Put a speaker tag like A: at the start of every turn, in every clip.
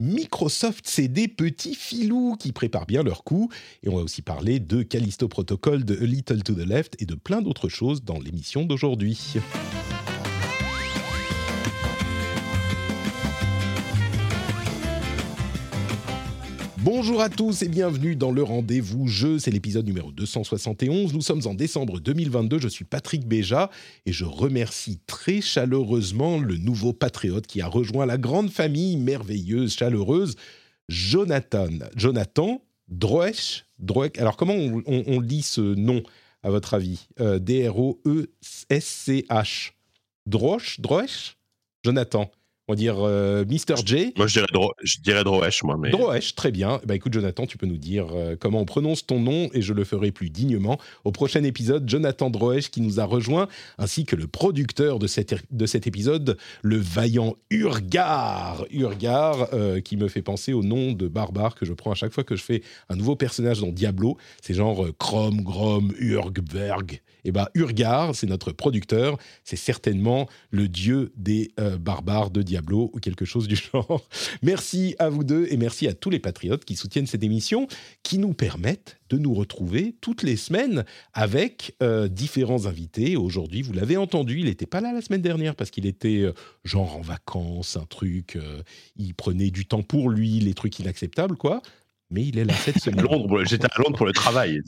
A: Microsoft, c'est des petits filous qui préparent bien leur coup. Et on va aussi parler de Callisto Protocol, de A Little to the Left et de plein d'autres choses dans l'émission d'aujourd'hui. Bonjour à tous et bienvenue dans le rendez-vous jeu. C'est l'épisode numéro 271. Nous sommes en décembre 2022. Je suis Patrick Béja et je remercie très chaleureusement le nouveau patriote qui a rejoint la grande famille merveilleuse, chaleureuse, Jonathan. Jonathan Droesch. Alors comment on, lit ce nom à votre avis? Euh, D-R-O-E-S-C-H. Droesch Droesch Jonathan on va dire euh, Mr. J.
B: Moi, je dirais, Dro je dirais Droesch, moi. Mais...
A: Droesch, très bien. Bah, écoute, Jonathan, tu peux nous dire euh, comment on prononce ton nom et je le ferai plus dignement au prochain épisode. Jonathan Droesch qui nous a rejoint, ainsi que le producteur de, cette, de cet épisode, le vaillant Urgar. Urgar, euh, qui me fait penser au nom de barbare que je prends à chaque fois que je fais un nouveau personnage dans Diablo. C'est genre Chrome, Grom, Urgberg. Eh bah, Urgar, c'est notre producteur. C'est certainement le dieu des barbares de Diablo ou quelque chose du genre. Merci à vous deux et merci à tous les patriotes qui soutiennent cette émission, qui nous permettent de nous retrouver toutes les semaines avec euh, différents invités. Aujourd'hui, vous l'avez entendu, il n'était pas là la semaine dernière parce qu'il était euh, genre en vacances, un truc, euh, il prenait du temps pour lui, les trucs inacceptables, quoi mais il est là cette semaine.
B: Londres, j'étais à Londres pour le travail.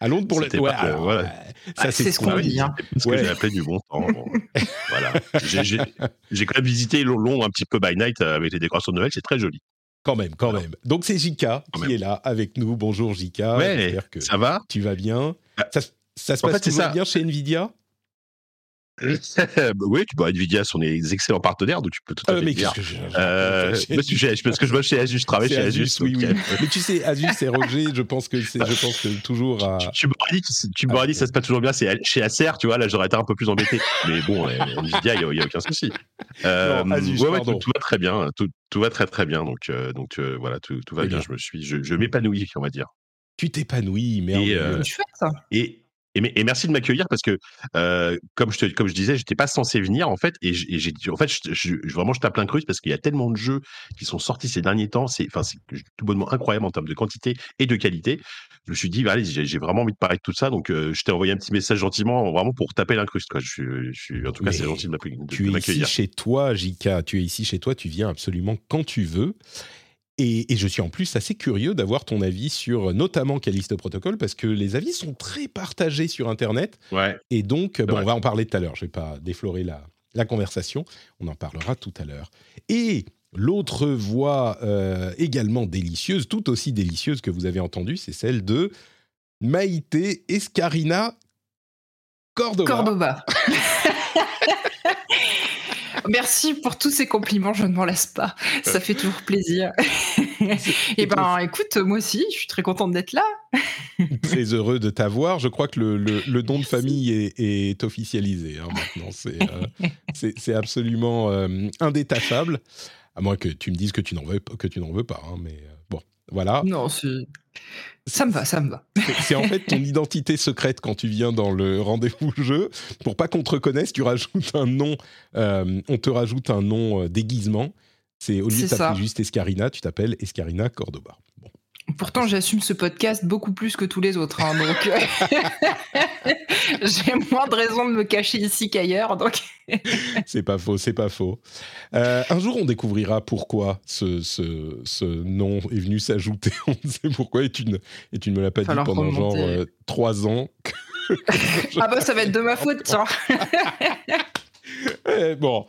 A: À Londres pour le
B: ouais, voilà.
C: Ça, c'est ce qu'on dit. Hein.
B: Parce que j'ai appelé du bon temps. voilà. J'ai quand même visité Londres un petit peu by night euh, avec les décorations de Noël. C'est très joli.
A: Quand même, quand même. Donc c'est Jika qui est là avec nous. Bonjour Jika.
B: Ouais, que ça va
A: Tu vas bien bah, ça, ça, se passe fait, bien chez Nvidia?
B: oui, tu vois, Nvidia sont des excellents partenaires, donc tu peux tout à ah, fait mais dire. Que je, euh, parce que je vois chez Asus, je travaille chez Asus.
A: oui, oui. mais tu sais, Asus et Roger, je pense que c'est, je pense que toujours. À...
B: Tu, m'aurais dit, tu m'aurais dit, ça se passe toujours bien. C'est chez Acer, tu vois, là, j'aurais été un peu plus embêté. Mais bon, Nvidia, il n'y a, aucun souci.
A: Euh, non, Asus, ouais, ouais,
B: tout, tout, va très bien, tout, tout, va très très bien. Donc, euh, donc euh, voilà, tout, tout va bien. bien. Je me suis, je, je m'épanouis, on va dire.
A: Tu t'épanouis, merde.
B: Euh, et, et, merci de m'accueillir parce que, euh, comme, je te, comme je disais, j'étais pas censé venir en fait. Et j'ai en fait, je, vraiment, je tape plein cruce parce qu'il y a tellement de jeux qui sont sortis ces derniers temps. C'est enfin, tout bonnement incroyable en termes de quantité et de qualité. Je me suis dit, allez, j'ai vraiment envie de parler de tout ça. Donc, euh, je t'ai envoyé un petit message gentiment, vraiment pour taper l'incruste. Quoi. Je, suis, en tout cas, c'est gentil de m'accueillir.
A: Tu es ici chez toi, Jika. Tu es ici chez toi. Tu viens absolument quand tu veux. Et, je suis en plus assez curieux d'avoir ton avis sur notamment Callisto Protocol parce que les avis sont très partagés sur Internet.
B: Ouais.
A: Et donc, bon, on va en parler tout à l'heure. Je ne vais pas déflorer la, la conversation. On en parlera tout à l'heure. Et l'autre voix euh, également délicieuse, tout aussi délicieuse que vous avez entendue, c'est celle de Maïté Escarina Cordoba.
C: Cordoba. Merci pour tous ces compliments, je ne m'en lasse pas. Ça fait toujours plaisir. Et eh ben, écoute, moi aussi, je suis très contente d'être là.
A: très heureux de t'avoir. Je crois que le, le, nom de famille est, officialisé hein, maintenant. C'est euh, absolument euh, indétachable. À moins que tu me dises que tu n'en veux, que tu n'en veux pas. Hein, mais euh, voilà.
C: Non, c'est ça me va, ça me va.
A: C'est en fait ton identité secrète quand tu viens dans le rendez-vous jeu. Pour pas qu'on te reconnaisse, tu rajoutes un nom. Euh, on te rajoute un nom euh, déguisement. C'est au lieu de t'appeler juste Escarina, tu t'appelles Escarina Cordoba.
C: Pourtant, j'assume ce podcast beaucoup plus que tous les autres. Hein, donc, euh, j'ai moins de raisons de me cacher ici qu'ailleurs. Donc,
A: c'est pas faux, c'est pas faux. Euh, un jour, on découvrira pourquoi ce, ce, ce nom est venu s'ajouter. On sait pourquoi et tu ne, et tu ne me l'as pas dit pendant genre euh, trois ans.
C: ah bah ça va être de ma faute, tiens.
A: Eh, bon,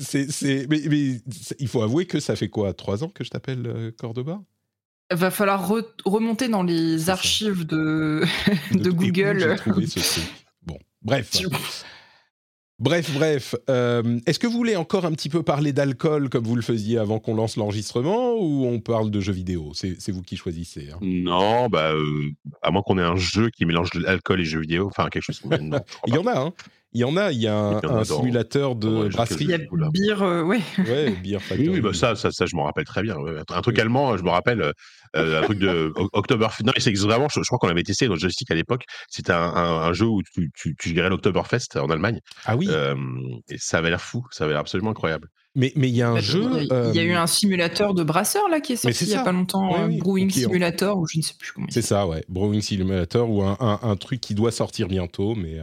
A: c'est, mais, mais, il faut avouer que ça fait quoi Trois ans que je t'appelle Cordoba?
C: Va falloir remonter dans les archives de, de, Google.
A: Trouvé ce truc. Bon, bref. Bref, bref. Euh, est-ce que vous voulez encore un petit peu parler d'alcool comme vous le faisiez avant qu'on lance l'enregistrement ou on parle de jeux vidéo? C'est vous qui choisissez. Hein.
B: Non, bah, euh, à moins qu'on ait un jeu qui mélange l'alcool et jeux vidéo, enfin quelque chose.
A: Il y en a, hein. Il y en a, il y a un, simulateur de brasserie.
C: Il y a Beer, euh,
A: ouais. Ouais, Beer
B: Factory. Oui, bah ça, ça, ça, je m'en rappelle très bien. Un truc allemand, je me rappelle, euh, un truc de Oktoberfest. Non, c'est vraiment, je, crois qu'on l'avait testé dans le joystick à l'époque. C'était un, un, jeu où tu, tu, tu gérais l'Oktoberfest en Allemagne.
A: Ah oui. Euh,
B: et ça avait l'air fou, ça avait l'air absolument incroyable.
A: Mais il y a un jeu.
C: Il y, a eu un simulateur de brasseur là qui est sorti il n'y a pas longtemps, Brewing Simulator ou je ne sais plus comment.
A: C'est ça, ouais, Brewing Simulator ou un, un, un, truc qui doit sortir bientôt, mais.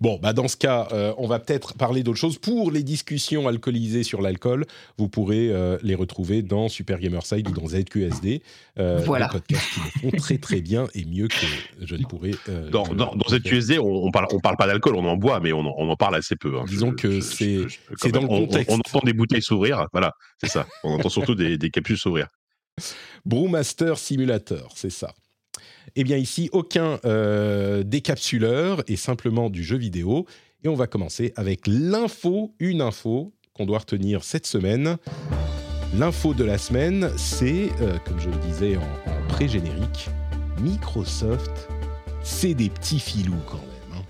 A: Bon, bah dans ce cas, euh, on va peut-être parler d'autre chose. Pour les discussions alcoolisées sur l'alcool, vous pourrez euh, les retrouver dans Super Gamerside ou dans ZQSD.
C: Euh, voilà.
A: Des podcasts qui le font très très bien et mieux que je ne pourrais.
B: dans, dans, ZQSD, on, on, parle, on parle pas d'alcool, on en boit, mais on, on en parle assez peu. Hein.
A: Disons que c'est c'est dans le contexte.
B: On, entend des bouteilles s'ouvrir, voilà, c'est ça. On entend surtout des, des capsules s'ouvrir.
A: Brewmaster Simulator, c'est ça. Eh bien ici, aucun euh, décapsuleur et simplement du jeu vidéo. Et on va commencer avec l'info, une info qu'on doit retenir cette semaine. L'info de la semaine, c'est, euh, comme je le disais en, pré-générique, Microsoft, c'est des petits filous quand même. Hein.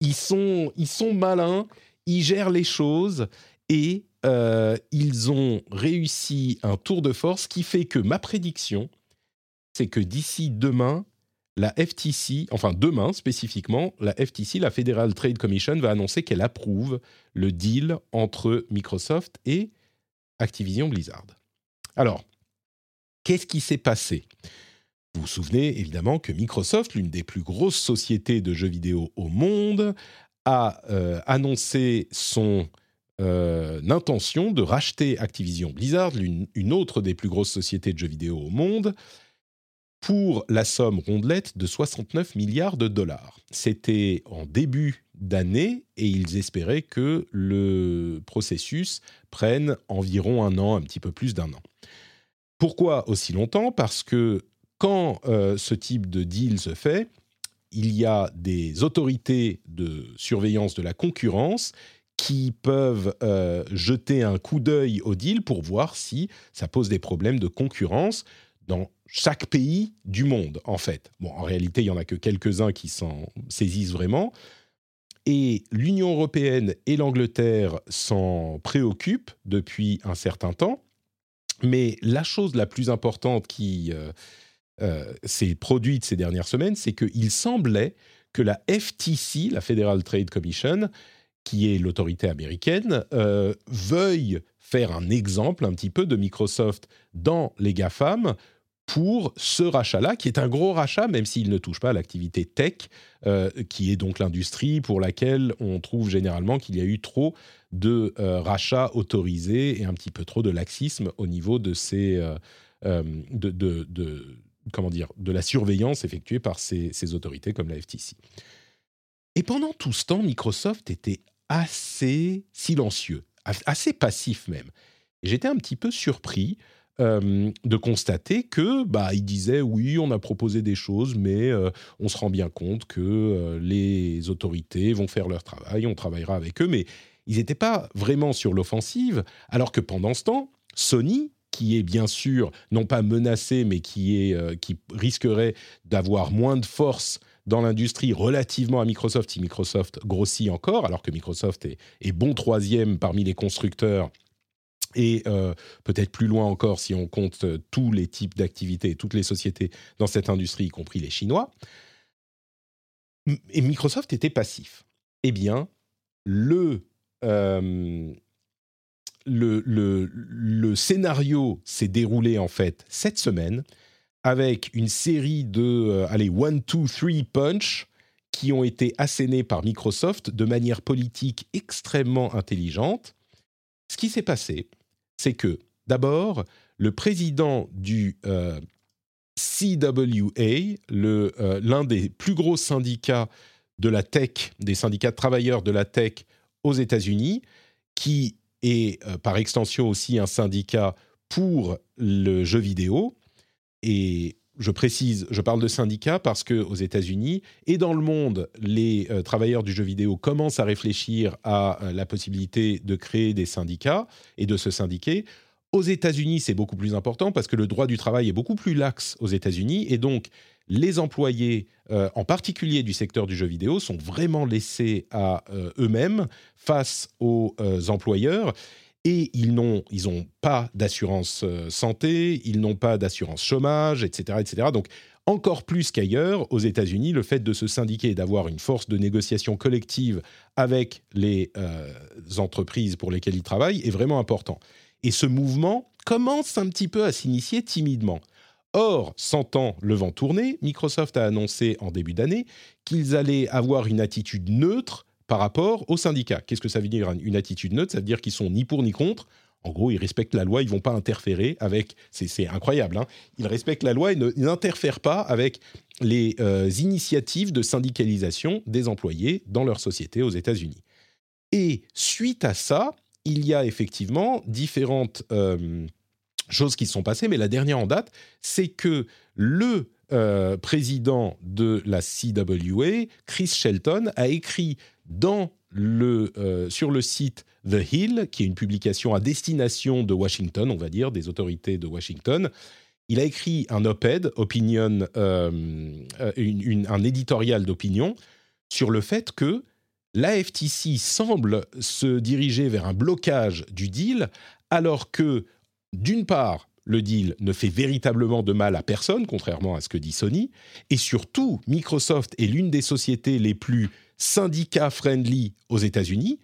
A: Ils, sont, malins, ils gèrent les choses et euh, ils ont réussi un tour de force qui fait que ma prédiction, c'est que d'ici demain, la FTC, enfin demain spécifiquement, la FTC, la Federal Trade Commission, va annoncer qu'elle approuve le deal entre Microsoft et Activision Blizzard. Alors, qu'est-ce qui s'est passé? Vous vous souvenez évidemment que Microsoft, l'une des plus grosses sociétés de jeux vidéo au monde, a euh, annoncé son euh, intention de racheter Activision Blizzard, une autre des plus grosses sociétés de jeux vidéo au monde, pour la somme rondelette de 69 milliards de dollars. C'était en début d'année et ils espéraient que le processus prenne environ un an, un petit peu plus d'un an. Pourquoi aussi longtemps? Parce que quand euh, ce type de deal se fait, il y a des autorités de surveillance de la concurrence qui peuvent euh, jeter un coup d'œil au deal pour voir si ça pose des problèmes de concurrence dans chaque pays du monde, en fait. Bon, en réalité, il y en a que quelques-uns qui s'en saisissent vraiment. Et l'Union européenne et l'Angleterre s'en préoccupent depuis un certain temps. Mais la chose la plus importante qui euh, euh, s'est produite ces dernières semaines, c'est qu'il semblait que la FTC, la Federal Trade Commission, qui est l'autorité américaine, euh, veuille faire un exemple un petit peu de Microsoft dans les GAFAM pour ce rachat-là, qui est un gros rachat, même s'il ne touche pas à l'activité tech, euh, qui est donc l'industrie pour laquelle on trouve généralement qu'il y a eu trop de euh, rachats autorisés et un petit peu trop de laxisme au niveau de ces, euh, de, comment dire, de la surveillance effectuée par ces, ces autorités comme la FTC. Et pendant tout ce temps, Microsoft était assez silencieux, assez passif même. J'étais un petit peu surpris euh, de constater que bah il disait oui on a proposé des choses mais euh, on se rend bien compte que euh, les autorités vont faire leur travail on travaillera avec eux. Mais ils n'étaient pas vraiment sur l'offensive alors que pendant ce temps Sony qui est bien sûr non pas menacé mais qui est qui risquerait d'avoir moins de force dans l'industrie relativement à Microsoft si Microsoft grossit encore alors que Microsoft est, est bon troisième parmi les constructeurs et euh, peut-être plus loin encore si on compte euh, tous les types d'activités, toutes les sociétés dans cette industrie, y compris les Chinois. Et Microsoft était passif. Eh bien, le, euh, le, le, le, scénario s'est déroulé en fait cette semaine avec une série de, allez, one, two, three punch qui ont été assénés par Microsoft de manière politique extrêmement intelligente. Ce qui s'est passé, c'est que d'abord, le président du euh, CWA, euh, l'un des plus gros syndicats de la tech, des syndicats de travailleurs de la tech aux États-Unis, qui est euh, par extension aussi un syndicat pour le jeu vidéo, et je précise, je parle de syndicats parce que aux États-Unis et dans le monde, les euh, travailleurs du jeu vidéo commencent à réfléchir à euh, la possibilité de créer des syndicats et de se syndiquer. Aux États-Unis, c'est beaucoup plus important parce que le droit du travail est beaucoup plus lax aux États-Unis et donc les employés, euh, en particulier du secteur du jeu vidéo, sont vraiment laissés à eux-mêmes face aux employeurs et ils n'ont ils pas d'assurance euh, santé, ils n'ont pas d'assurance chômage, etc., etc. Donc encore plus qu'ailleurs, aux États-Unis, le fait de se syndiquer et d'avoir une force de négociation collective avec les euh, entreprises pour lesquelles ils travaillent est vraiment important. Et ce mouvement commence un petit peu à s'initier timidement. Or, sentant le vent tourner, Microsoft a annoncé en début d'année qu'ils allaient avoir une attitude neutre par rapport aux syndicats. Qu'est-ce que ça veut dire une attitude neutre? Ça veut dire qu'ils sont ni pour ni contre. En gros, ils respectent la loi, ils vont pas interférer avec. C'est incroyable. Hein ils respectent la loi et n'interfèrent pas avec les euh, initiatives de syndicalisation des employés dans leur société aux États-Unis. Et suite à ça, il y a effectivement différentes euh, choses qui sont passées, mais la dernière en date, c'est que le euh, président de la CWA, Chris Shelton, a écrit dans le, euh, sur le site The Hill, qui est une publication à destination de Washington, on va dire, des autorités de Washington. Il a écrit un op-ed, opinion, euh, un éditorial d'opinion, sur le fait que la FTC semble se diriger vers un blocage du deal, alors que, d'une part, le deal ne fait véritablement de mal à personne, contrairement à ce que dit Sony, et surtout, Microsoft est l'une des sociétés les plus syndicats-friendly aux États-Unis,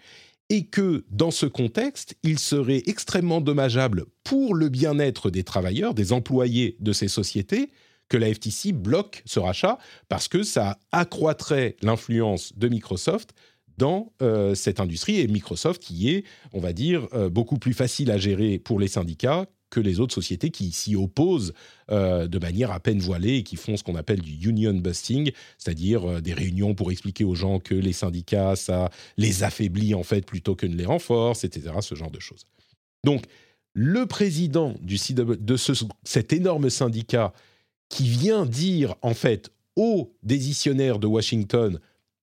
A: et que dans ce contexte, il serait extrêmement dommageable pour le bien-être des travailleurs, des employés de ces sociétés, que la FTC bloque ce rachat, parce que ça accroîtrait l'influence de Microsoft dans euh, cette industrie, et Microsoft qui est, on va dire, euh, beaucoup plus facile à gérer pour les syndicats que les autres sociétés qui s'y opposent euh, de manière à peine voilée et qui font ce qu'on appelle du union busting, c'est-à-dire euh, des réunions pour expliquer aux gens que les syndicats, ça les affaiblit en fait plutôt que ne les renforce, etc., ce genre de choses. Donc, le président de cet énorme syndicat qui vient dire en fait aux décisionnaires de Washington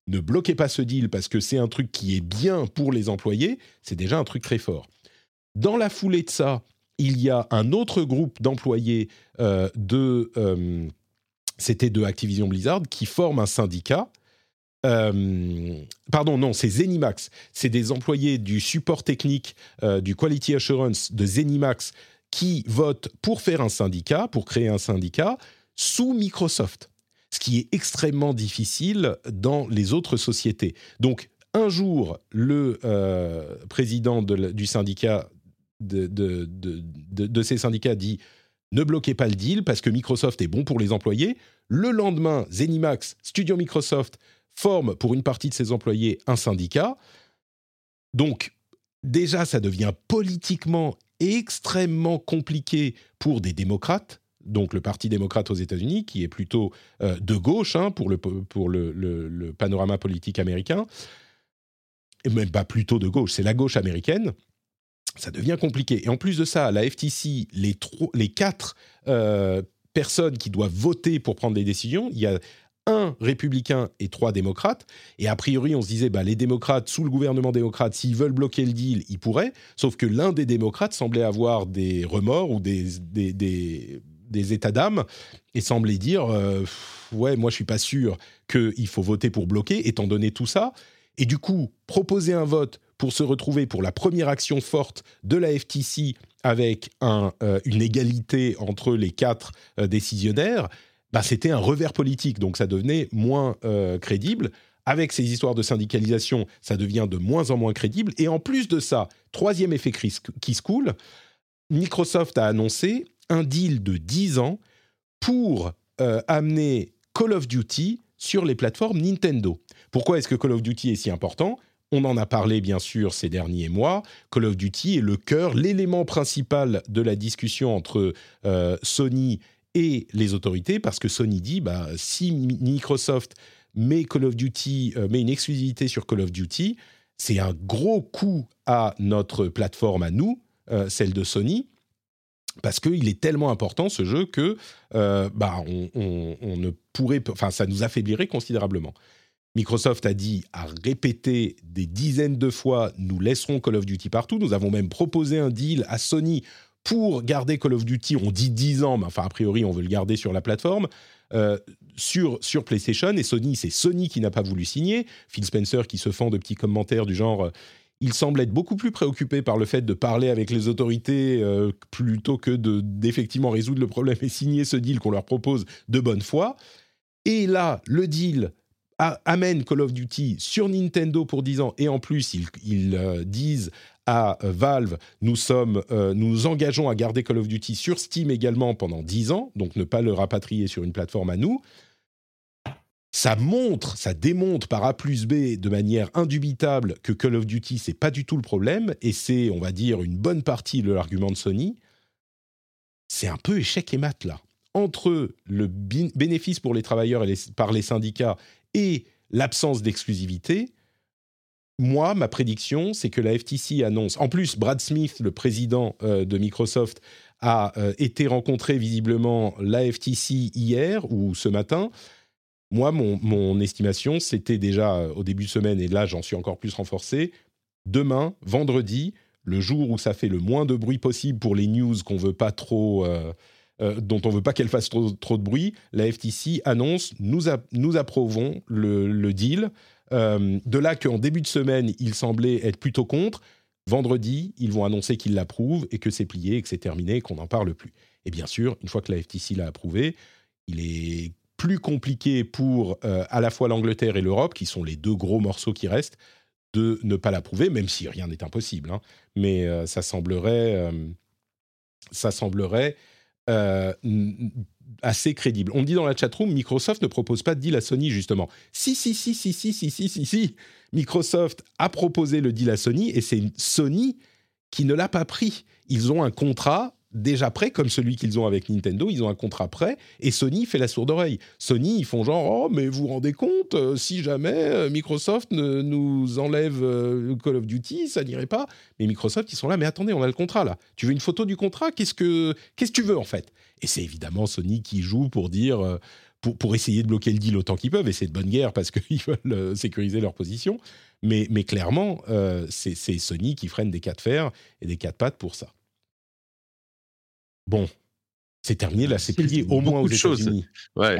A: ne bloquez pas ce deal parce que c'est un truc qui est bien pour les employés, c'est déjà un truc très fort. Dans la foulée de ça, il y a un autre groupe d'employés euh, de, euh, c'était de Activision Blizzard, qui forme un syndicat. Euh, pardon, non, c'est Zenimax. C'est des employés du support technique, du quality assurance de Zenimax qui votent pour faire un syndicat, pour créer un syndicat sous Microsoft. Ce qui est extrêmement difficile dans les autres sociétés. Donc, un jour, le président du syndicat de, de, ces syndicats dit ne bloquez pas le deal parce que Microsoft est bon pour les employés. Le lendemain, Zenimax, Studio Microsoft, forme pour une partie de ses employés un syndicat. Donc, déjà, ça devient politiquement extrêmement compliqué pour des démocrates, donc le Parti démocrate aux États-Unis, qui est plutôt euh, de gauche hein, pour, le, pour le, le, panorama politique américain, et même pas plutôt de gauche, c'est la gauche américaine ça devient compliqué. Et en plus de ça, la FTC, les, les quatre euh, personnes qui doivent voter pour prendre des décisions, il y a un républicain et trois démocrates. Et a priori, on se disait, bah, les démocrates, sous le gouvernement démocrate, s'ils veulent bloquer le deal, ils pourraient. Sauf que l'un des démocrates semblait avoir des remords ou des, des, des, états d'âme et semblait dire, euh, ouais, moi je suis pas sûr qu'il faut voter pour bloquer, étant donné tout ça. Et du coup, proposer un vote pour se retrouver pour la première action forte de la FTC avec euh, une égalité entre les quatre euh, décisionnaires, bah, c'était un revers politique, donc ça devenait moins euh, crédible. Avec ces histoires de syndicalisation, ça devient de moins en moins crédible. Et en plus de ça, troisième effet qui se coule, Microsoft a annoncé un deal de 10 ans pour amener Call of Duty sur les plateformes Nintendo. Pourquoi est-ce que Call of Duty est si important? On en a parlé bien sûr ces derniers mois. Call of Duty est le cœur, l'élément principal de la discussion entre euh, Sony et les autorités, parce que Sony dit, bah, si Microsoft met Call of Duty, euh, met une exclusivité sur Call of Duty, c'est un gros coup à notre plateforme à nous, euh, celle de Sony, parce qu'il est tellement important ce jeu que bah, on, ne pourrait, ça nous affaiblirait considérablement. Microsoft a dit, a répété des dizaines de fois, nous laisserons Call of Duty partout. Nous avons même proposé un deal à Sony pour garder Call of Duty. On dit 10 ans, mais enfin, a priori, on veut le garder sur la plateforme. Euh, sur, sur PlayStation et Sony, c'est Sony qui n'a pas voulu signer. Phil Spencer qui se fend de petits commentaires du genre euh, il semble être beaucoup plus préoccupé par le fait de parler avec les autorités euh, plutôt que d'effectivement résoudre le problème et signer ce deal qu'on leur propose de bonne foi. Et là, le deal amène Call of Duty sur Nintendo pour 10 ans et en plus ils, ils disent à Valve, nous sommes, nous engageons à garder Call of Duty sur Steam également pendant 10 ans, donc ne pas le rapatrier sur une plateforme à nous ça montre, ça démontre par A plus B de manière indubitable que Call of Duty, c'est pas du tout le problème, et c'est, on va dire, une bonne partie de l'argument de Sony. C'est un peu échec et mat là. Entre le bénéfice pour les travailleurs et par les syndicats et l'absence d'exclusivité, moi, ma prédiction, c'est que la FTC annonce. En plus, Brad Smith, le président euh, de Microsoft, a euh, été rencontré visiblement la FTC hier ou ce matin moi, mon, estimation, c'était déjà euh, au début de semaine, et là j'en suis encore plus renforcé, demain, vendredi, le jour où ça fait le moins de bruit possible pour les news qu'on veut pas trop, euh, euh, dont on veut pas qu'elles fassent trop, de bruit, la FTC annonce nous, nous approuvons le, deal. de là qu'en début de semaine, ils semblaient être plutôt contre. Vendredi, ils vont annoncer qu'ils l'approuvent et que c'est plié, que c'est terminé, qu'on n'en parle plus. Et bien sûr, une fois que la FTC l'a approuvé, il est plus compliqué pour euh, à la fois l'Angleterre et l'Europe, qui sont les deux gros morceaux qui restent, de ne pas l'approuver, même si rien n'est impossible. Hein. Mais euh, ça semblerait, euh, ça semblerait assez crédible. On dit dans la chatroom, Microsoft ne propose pas de deal à Sony, justement. Si, si, si, si, si, si, si, si, si. Microsoft a proposé le deal à Sony et c'est Sony qui ne l'a pas pris. Ils ont un contrat déjà prêt, comme celui qu'ils ont avec Nintendo, ils ont un contrat prêt, et Sony fait la sourde oreille. Sony, ils font genre, oh, mais vous vous rendez compte, euh, si jamais euh, Microsoft nous enlève euh, Call of Duty, ça n'irait pas. Mais Microsoft, ils sont là, mais attendez, on a le contrat là. Tu veux une photo du contrat? Qu'est-ce que qu'est-ce que tu veux en fait? Et c'est évidemment Sony qui joue pour dire. pour, essayer de bloquer le deal autant qu'ils peuvent, et c'est de bonne guerre parce qu'ils veulent sécuriser leur position. Mais, mais clairement, c'est Sony qui freine des cas de fer et des cas de pattes pour ça. Bon, c'est terminé, là, c'est plié au moins aux États-Unis.
B: Ouais.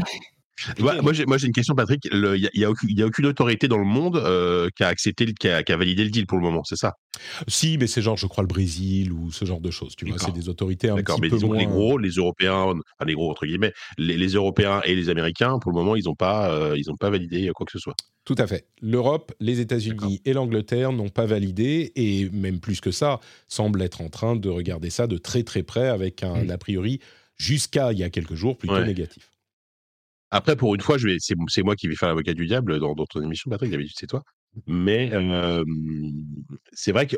B: Moi, j'ai, moi, j'ai une question, Patrick. Il n'y a, a, aucune autorité dans le monde euh, qui a accepté, qui a, qui a, validé le deal pour le moment, c'est ça?
A: Si, mais c'est genre, je crois, le Brésil ou ce genre de choses. Tu vois, c'est des autorités un petit
B: mais
A: peu moins...
B: les gros, les Européens, enfin les gros entre guillemets, les, les Européens et les Américains, pour le moment, ils n'ont pas, euh, ils ont pas validé quoi que ce soit.
A: Tout à fait. L'Europe, les États-Unis et l'Angleterre n'ont pas validé et même plus que ça, semblent être en train de regarder ça de très très près avec un mmh. a priori jusqu'à il y a quelques jours plutôt négatif.
B: Après, pour une fois, c'est, moi qui vais faire l'avocat du diable dans, émissions, émission, Patrick, d'habitude c'est toi. Mais c'est vrai que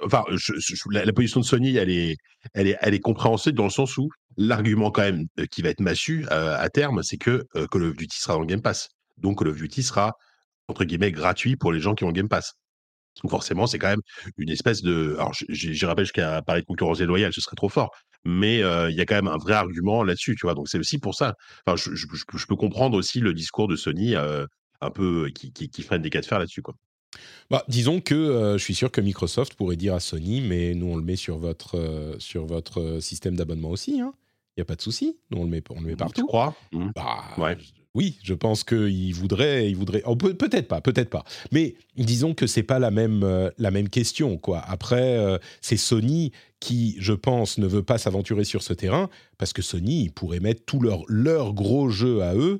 B: la, position de Sony, elle est, elle, est, compréhensible dans le sens où l'argument quand même euh, qui va être massu euh, à terme, c'est que euh, Call of Duty sera dans Game Pass. Donc Call of Duty sera, entre guillemets, gratuit pour les gens qui ont Game Pass. Donc forcément, c'est quand même une espèce de... Alors, je, rappelle jusqu'à parler de concurrence déloyale, ce serait trop fort mais il y a quand même un vrai argument là-dessus, tu vois? Donc c'est aussi pour ça. Enfin, je, peux comprendre aussi le discours de Sony un peu qui, qui, freine des cas de fer là-dessus, quoi.
A: Bah, disons que je suis sûr que Microsoft pourrait dire à Sony, mais nous on le met sur votre, sur votre système d'abonnement aussi. Hein. Il n'y a pas de souci. Nous on le met, on le met partout. Tu
B: crois?
A: Mmh. bah, ouais oui, je pense qu'il voudrait, il voudrait, oh, peut-être pas, peut-être pas. Mais disons que c'est pas la même, euh, la même question, quoi. Après, euh, c'est Sony qui, je pense, ne veut pas s'aventurer sur ce terrain parce que Sony pourrait mettre tout leur, leur gros jeu à eux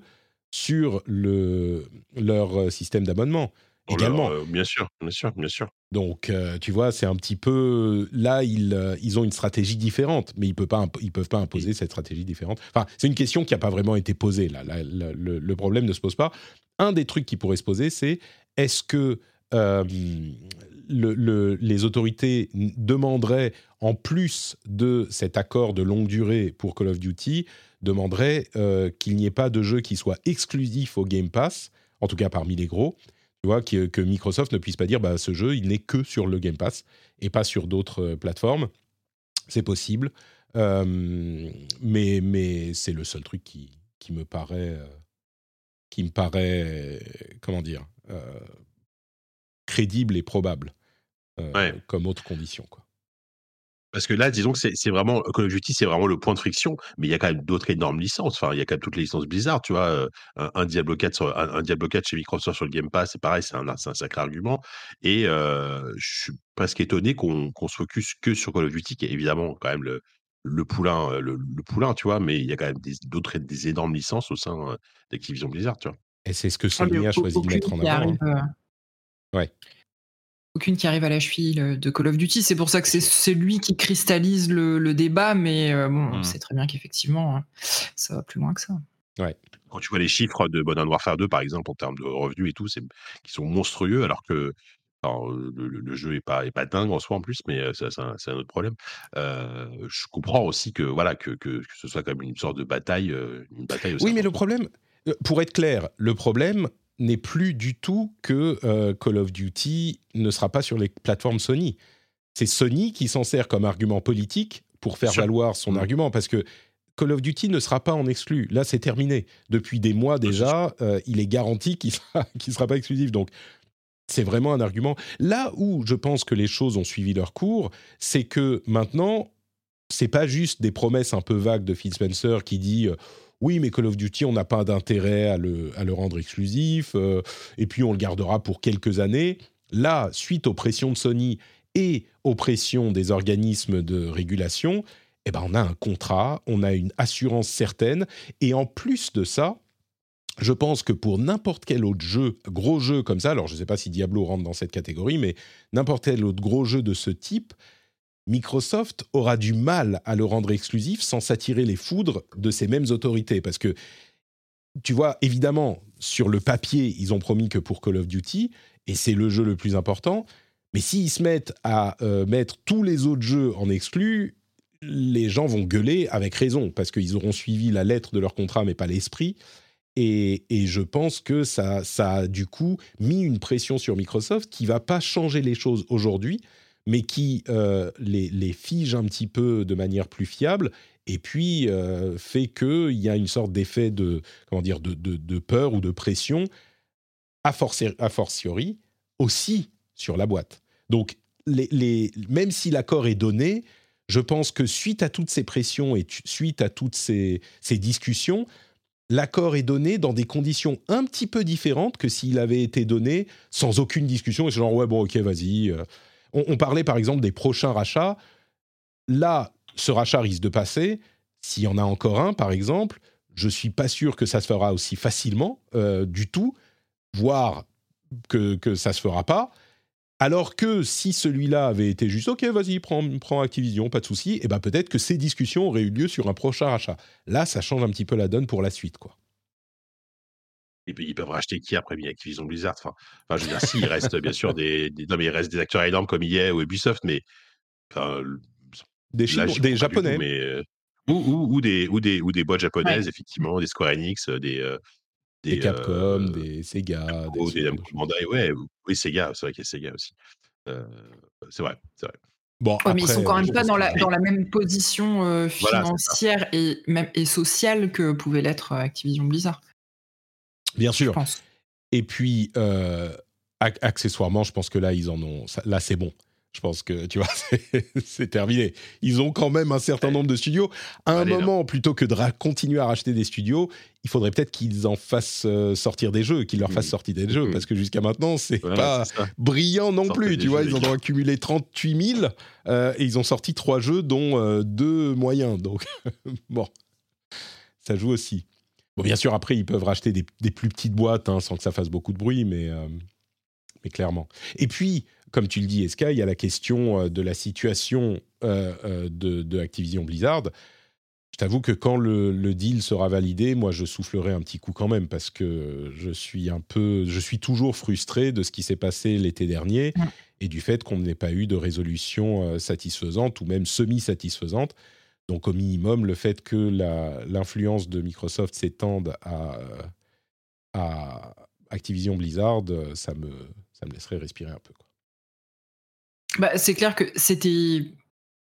A: sur le, leur euh, système d'abonnement également.
B: Euh, bien sûr, bien sûr, bien sûr.
A: Donc, euh, tu vois, c'est un petit peu là, ils, euh, ils ont une stratégie différente, mais ils peuvent peuvent pas imposer cette stratégie différente. Enfin, c'est une question qui n'a pas vraiment été posée là. le, problème ne se pose pas. Un des trucs qui pourrait se poser, c'est est-ce que le, les autorités demanderaient, en plus de cet accord de longue durée pour Call of Duty, demanderaient qu'il n'y ait pas de jeu qui soit exclusif au Game Pass, en tout cas parmi les gros, tu vois, que, Microsoft ne puisse pas dire bah, ce jeu, il n'est que sur le Game Pass et pas sur d'autres euh, plateformes. C'est possible. mais mais c'est le seul truc qui, qui me paraît, qui me paraît, comment dire, crédible et probable comme autre condition. Quoi.
B: Parce que là, disons que c'est vraiment Call of Duty, c'est vraiment le point de friction, mais il y a quand même d'autres énormes licences. Enfin, il y a quand même toutes les licences Blizzard, tu vois. un, Diablo 4 un, Diablo 4 chez Microsoft sur le Game Pass, c'est pareil, c'est un, un, sacré argument. Et je suis presque étonné qu'on se focus que sur Call of Duty, qui est évidemment quand même le, le poulain, le, poulain, tu vois, mais il y a quand même d'autres des, énormes licences au sein d'Activision Blizzard, tu vois.
A: Et c'est ce que ah, Sony a choisi de mettre en avant. Hein.
C: Ouais aucune qui arrive à la cheville de Call of Duty. C'est pour ça que c'est lui qui cristallise le, débat, mais euh, bon, on mmh. sait très bien qu'effectivement, hein, ça va plus loin que ça.
A: Ouais.
B: Quand tu vois les chiffres de Modern Warfare 2, par exemple, en termes de revenus et tout, qui sont monstrueux, alors que le, jeu est pas, est pas dingue en soi en plus, mais c'est un, autre problème. je comprends aussi que voilà que, que, ce soit comme une sorte de bataille, une bataille.
A: Oui, mais le problème, pour être clair, le problème, n'est plus du tout que euh, Call of Duty ne sera pas sur les plateformes Sony. C'est Sony qui s'en sert comme argument politique pour faire valoir son mmh. argument, parce que Call of Duty ne sera pas en exclu. Là, c'est terminé. Depuis des mois déjà, euh, il est garanti qu'il ne sera, pas exclusif. Donc, c'est vraiment un argument. Là où je pense que les choses ont suivi leur cours, c'est que maintenant, c'est pas juste des promesses un peu vagues de Phil Spencer qui dit euh, oui, mais Call of Duty, on n'a pas d'intérêt à le, rendre exclusif, euh, et puis on le gardera pour quelques années. Là, suite aux pressions de Sony et aux pressions des organismes de régulation, eh ben, on a un contrat, on a une assurance certaine, et en plus de ça, je pense que pour n'importe quel autre jeu, gros jeu comme ça, alors je ne sais pas si Diablo rentre dans cette catégorie, mais n'importe quel autre gros jeu de ce type, Microsoft aura du mal à le rendre exclusif sans s'attirer les foudres de ces mêmes autorités. Parce que, tu vois, évidemment, sur le papier, ils ont promis que pour Call of Duty, et c'est le jeu le plus important, mais s'ils se mettent à euh, mettre tous les autres jeux en exclus, les gens vont gueuler avec raison, parce qu'ils auront suivi la lettre de leur contrat, mais pas l'esprit. Et, je pense que ça, ça a du coup mis une pression sur Microsoft qui va pas changer les choses aujourd'hui, mais qui euh, les, fige un petit peu de manière plus fiable et puis euh, fait qu'il y a une sorte d'effet de, comment dire, de, peur ou de pression a, fortiori aussi sur la boîte. Donc, les, même si l'accord est donné, je pense que suite à toutes ces pressions et suite à toutes ces, ces discussions, l'accord est donné dans des conditions un petit peu différentes que s'il avait été donné sans aucune discussion. Et c'est genre, ouais, bon, ok, vas-y, euh, on, parlait par exemple des prochains rachats. Là, ce rachat risque de passer. S'il y en a encore un, par exemple, je ne suis pas sûr que ça se fera aussi facilement euh, du tout, voire que, que ça ne se fera pas. Alors que si celui-là avait été juste OK, vas-y, prends, prends, Activision, pas de souci, et eh ben peut-être que ces discussions auraient eu lieu sur un prochain rachat. Là, ça change un petit peu la donne pour la suite, quoi
B: ils peuvent racheter qui après Activision Blizzard enfin, enfin, je veux dire, si, il reste bien sûr des, non, mais il reste des acteurs énormes comme EA ou Ubisoft, mais.
A: des, des Japonais.
B: mais, euh, ou, ou, des, ou, des, ou des boîtes japonaises, effectivement, des Square Enix, euh, des. Euh,
A: des, Capcom, des Sega.
B: Des, des Bandai, ouais, oui, Sega, c'est vrai qu'il y a Sega aussi. c'est vrai, c'est vrai.
C: Bon, mais ils sont quand même pas dans la, dans la même position financière et, même, et sociale que pouvait l'être Activision Blizzard.
A: Bien sûr. Et puis, euh, accessoirement, je pense que là, ils en ont. Là, c'est bon. Je pense que, tu vois, c'est terminé. Ils ont quand même un certain nombre de studios. À un moment, plutôt que de continuer à racheter des studios, il faudrait peut-être qu'ils en fassent euh, sortir des jeux, qu'ils leur fassent mmh. sortir des jeux, mmh. parce que jusqu'à maintenant, c'est pas brillant non plus. Tu vois, ils en ont accumulé 38 000 euh, et ils ont sorti trois jeux, dont deux moyens. Donc, bon, ça joue aussi bien sûr, après, ils peuvent racheter des, plus petites boîtes hein, sans que ça fasse beaucoup de bruit, mais, euh, mais clairement. Et puis, comme tu le dis, Eska, il y a la question euh, de la situation euh, de, Activision Blizzard. Je t'avoue que quand le, deal sera validé, moi, je soufflerai un petit coup quand même parce que je suis un peu, je suis toujours frustré de ce qui s'est passé l'été dernier et du fait qu'on n'ait pas eu de résolution satisfaisante ou même semi-satisfaisante. Donc au minimum, le fait que l'influence de Microsoft s'étende à, Activision Blizzard, ça me, ça me laisserait respirer un peu.
C: Bah, c'est clair que c'était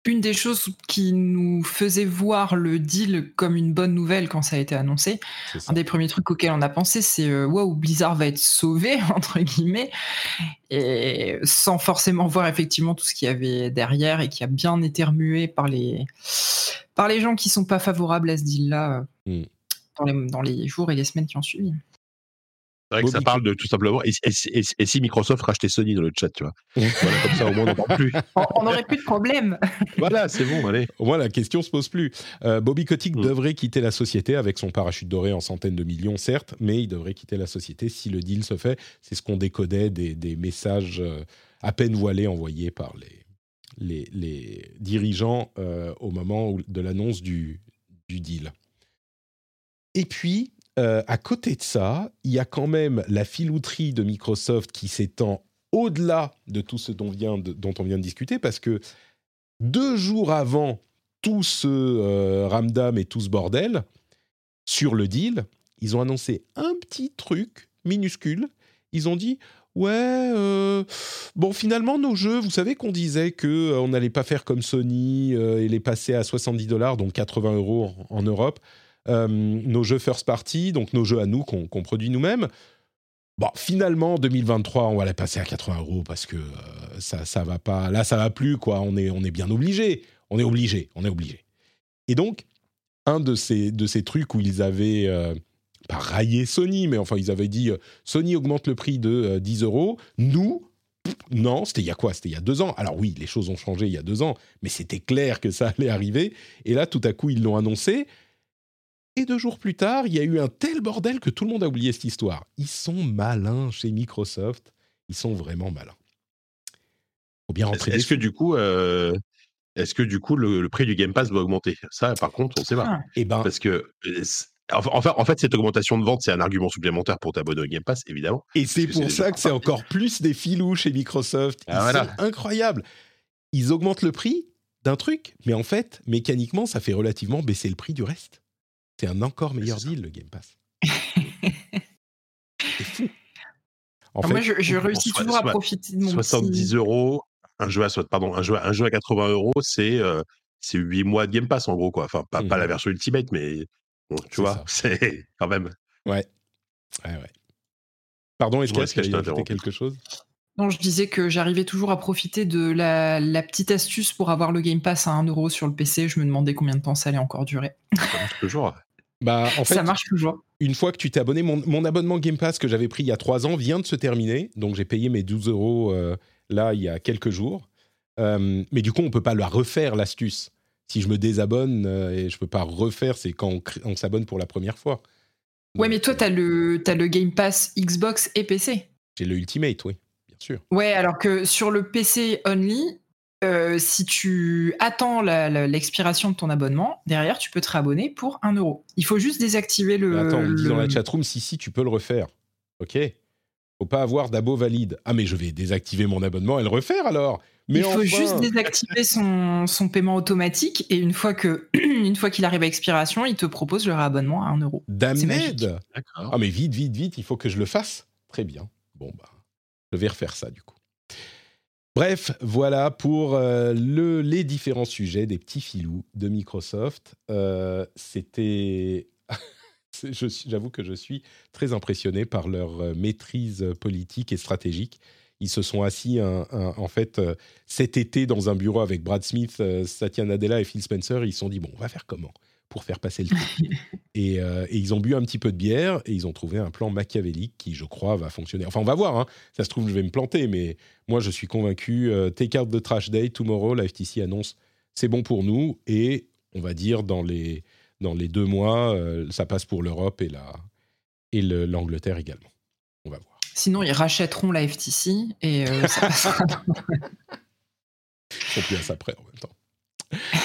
C: une des choses qui nous faisait voir le deal comme une bonne nouvelle quand ça a été annoncé, un des premiers trucs auxquels on a pensé, c'est euh, waouh, Blizzard va être sauvé entre guillemets, et sans forcément voir effectivement tout ce qu'il y avait derrière et qui a bien été remué par les par les gens qui sont pas favorables à ce deal-là mm. dans les jours et les semaines qui ont suivi.
B: C'est vrai que ça parle de tout simplement. Et, si Microsoft rachetait Sony dans le chat, tu vois voilà, Comme ça, au moins, on n'en parle plus.
C: on n'aurait plus de problème.
B: voilà, c'est bon, allez.
A: Au moins, la question se pose plus. Euh, Bobby Kotick mm. devrait quitter la société avec son parachute doré en centaines de millions, certes, mais il devrait quitter la société si le deal se fait. C'est ce qu'on décodait des, messages euh, à peine voilés envoyés par les, les, dirigeants euh, au moment de l'annonce du, du deal. Et puis, euh, à côté de ça, il y a quand même la filouterie de Microsoft qui s'étend au-delà de tout ce dont, on vient de discuter, parce que deux jours avant tout ce euh, ramdam et tout ce bordel, sur le deal, ils ont annoncé un petit truc minuscule. Ils ont dit Ouais, euh, bon, finalement, nos jeux, vous savez qu'on disait qu'on on n'allait pas faire comme Sony et les passer à 70 dollars, donc 80 euros en Europe. Euh, nos jeux first party, donc nos jeux à nous qu'on produit nous-mêmes. Bon, finalement, 2023, on va les passer à 80 euros parce que euh, ça, ça va pas. Là, ça va plus, quoi. On est, on est bien obligé. On est obligé. On est obligé. Et donc, un de ces, de ces trucs où ils avaient euh, pas raillé Sony, mais enfin, ils avaient dit Sony augmente le prix de 10 euros. Nous, non, c'était il y a quoi? C'était il y a deux ans. Alors oui, les choses ont changé il y a deux ans, mais c'était clair que ça allait arriver. Et là, tout à coup, ils l'ont annoncé. Et deux jours plus tard, il y a eu un tel bordel que tout le monde a oublié cette histoire. Ils sont malins chez Microsoft. Ils sont vraiment malins.
B: Faut bien rentrer. Est-ce que du coup, euh, est-ce que du coup le, prix du Game Pass va augmenter? Ça, par contre, on ne sait pas.
A: Et eh ben,
B: parce que euh, Enfin, en fait, cette augmentation de vente, c'est un argument supplémentaire pour t'abonner au Game Pass, évidemment.
A: Et c'est pour ça que c'est encore plus des filous chez Microsoft. Ah, c'est incroyable. Ils augmentent le prix d'un truc, mais en fait, mécaniquement, ça fait relativement baisser le prix du reste. C'est un encore meilleur deal, le Game Pass. c'est fou.
C: En fait, moi, je, réussis toujours à profiter de mon
B: 70 euros, un jeu à, pardon, un jeu, un jeu à 80 euros, c'est euh, 8 mois de Game Pass, en gros. Quoi. Enfin, pas, pas la mmh version Ultimate, mais tu vois, c'est quand même.
A: Ouais. Ouais, ouais. Pardon, est-ce que tu as quelque chose?
C: Non, je disais que j'arrivais toujours à profiter de la, petite astuce pour avoir le Game Pass à 1 euro sur le PC. Je me demandais combien de temps ça allait encore durer.
B: Ça marche toujours.
A: Bah, en fait,
C: ça marche toujours.
A: Une fois que tu t'es abonné, mon, abonnement Game Pass que j'avais pris il y a trois ans vient de se terminer. Donc j'ai payé mes 12 euros euh, là il y a quelques jours. Euh, mais du coup, on peut pas la refaire l'astuce. Si je me désabonne euh, et je peux pas refaire, c'est quand on, s'abonne pour la première fois.
C: ouais, mais toi, tu as le, as le Game Pass Xbox et PC.
A: J'ai le Ultimate, oui, bien sûr.
C: Ouais, alors que sur le PC only, euh, si tu attends l'expiration de ton abonnement, derrière, tu peux te réabonner pour 1 euro. Il faut juste désactiver le.
A: attends, on dit dans la chatroom, si, si, tu peux le refaire. Ok Faut pas avoir d'abo valide. Ah, mais je vais désactiver mon abonnement et le refaire alors mais
C: Il faut juste désactiver son, son, paiement automatique et une fois que une fois qu'il arrive à expiration, il te propose le réabonnement à 1 euro.
A: D'accord. Ah, mais vite, vite, vite, il faut que je le fasse. Très bien. Bon, bah, je vais refaire ça du coup. Bref, voilà pour euh, le, les différents sujets des petits filous de Microsoft. Euh, c'était. J'avoue que je suis très impressionné par leur euh, maîtrise politique et stratégique. Ils se sont assis en fait cet été dans un bureau avec Brad Smith, Satya Nadella et Phil Spencer. ils se sont dit bon, on va faire comment? Pour faire passer le truc. Euh, et, ils ont bu un petit peu de bière et ils ont trouvé un plan machiavélique qui, je crois, va fonctionner. Enfin, on va voir. Hein. Ça se trouve, je vais me planter, mais moi, je suis convaincu. Euh, take out the trash day tomorrow. La FTC annonce c'est bon pour nous et on va dire dans les dans les deux mois, euh, ça passe pour l'Europe et la et l'Angleterre également. On va voir.
C: Sinon, ils rachèteront la FTC et ça passera.
A: Sont plus après en même temps.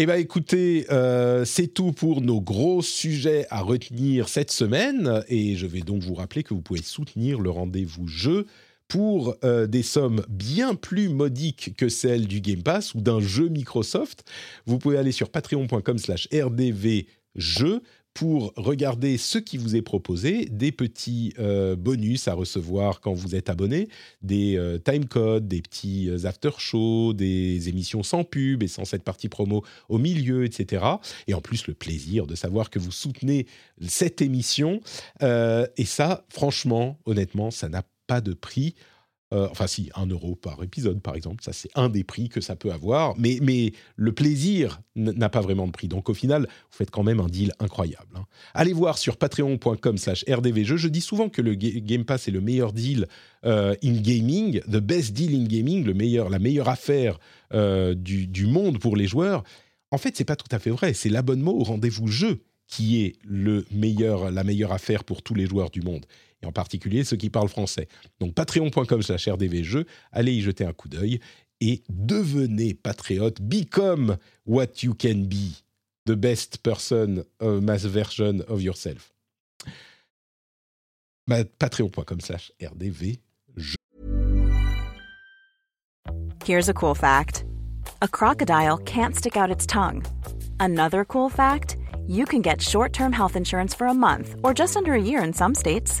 A: Eh bien, écoutez, euh, c'est tout pour nos gros sujets à retenir cette semaine. Et je vais donc vous rappeler que vous pouvez soutenir le rendez-vous jeu pour euh, des sommes bien plus modiques que celles du Game Pass ou d'un jeu Microsoft. Vous pouvez aller sur patreon.com slash rdvjeu pour regarder ce qui vous est proposé, des petits euh, bonus à recevoir quand vous êtes abonné, des euh, timecodes, des petits euh, after-shows, des émissions sans pub et sans cette partie promo au milieu, etc. Et en plus, le plaisir de savoir que vous soutenez cette émission. et ça, franchement, honnêtement, ça n'a pas de prix. Euh, enfin, si, un euro par épisode, par exemple. Ça, c'est un des prix que ça peut avoir. Mais, le plaisir n'a pas vraiment de prix. Donc, au final, vous faites quand même un deal incroyable. Hein. Allez voir sur patreon.com slash rdvjeux. Je dis souvent que le Game Pass est le meilleur deal euh, in gaming, the best deal in gaming, le meilleur, la meilleure affaire euh, du, du monde pour les joueurs. En fait, c'est pas tout à fait vrai. C'est l'abonnement au rendez-vous jeu qui est le meilleur, la meilleure affaire pour tous les joueurs du monde et en particulier ceux qui parlent français. Donc patreon.com slash rdvjeux, allez y jeter un coup d'œil et devenez patriote, become what you can be, the best person, uh, mass version of yourself. Patreon.com slash rdvjeux.
D: Here's a cool fact. A crocodile can't stick out its tongue. Another cool fact, you can get short-term health insurance for a month or just under a year in some states.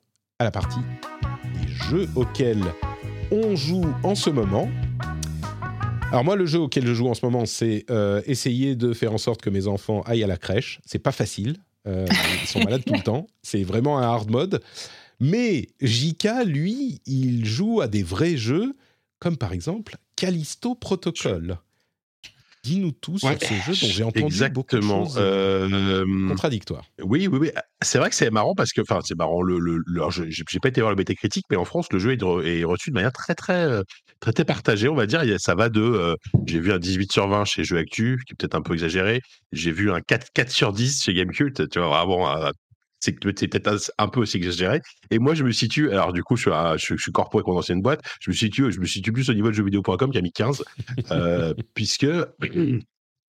A: à la partie des jeux auxquels on joue en ce moment. Alors moi, le jeu auquel je joue en ce moment, c'est euh, essayer de faire en sorte que mes enfants aillent à la crèche. C'est pas facile. Euh, ils sont malades tout le temps. C'est vraiment un hard mode. Mais Jika, lui, il joue à des vrais jeux, comme par exemple Callisto Protocol. Dis-nous tous sur ce jeu dont j'ai entendu Exactement. beaucoup de choses euh, contradictoires.
B: Oui, oui, oui. C'est vrai que c'est marrant parce que, enfin, c'est marrant. Le, le, j'ai pas été voir le BT critique, mais en France, le jeu est, reçu de manière très, très, euh, très, très partagée, on va dire. Ça va de, euh, j'ai vu un 18 sur 20 chez Jeux Actu, qui est peut-être un peu exagéré. J'ai vu un 4, 4 sur 10 chez Gamecult. Tu vois, vraiment c'est peut-être un peu aussi exagéré. Et moi, je me situe, alors du coup, je suis, je, je suis boîte, je me situe, je me situe plus au niveau de jeuxvideo.com qui a mis 15, euh, puisque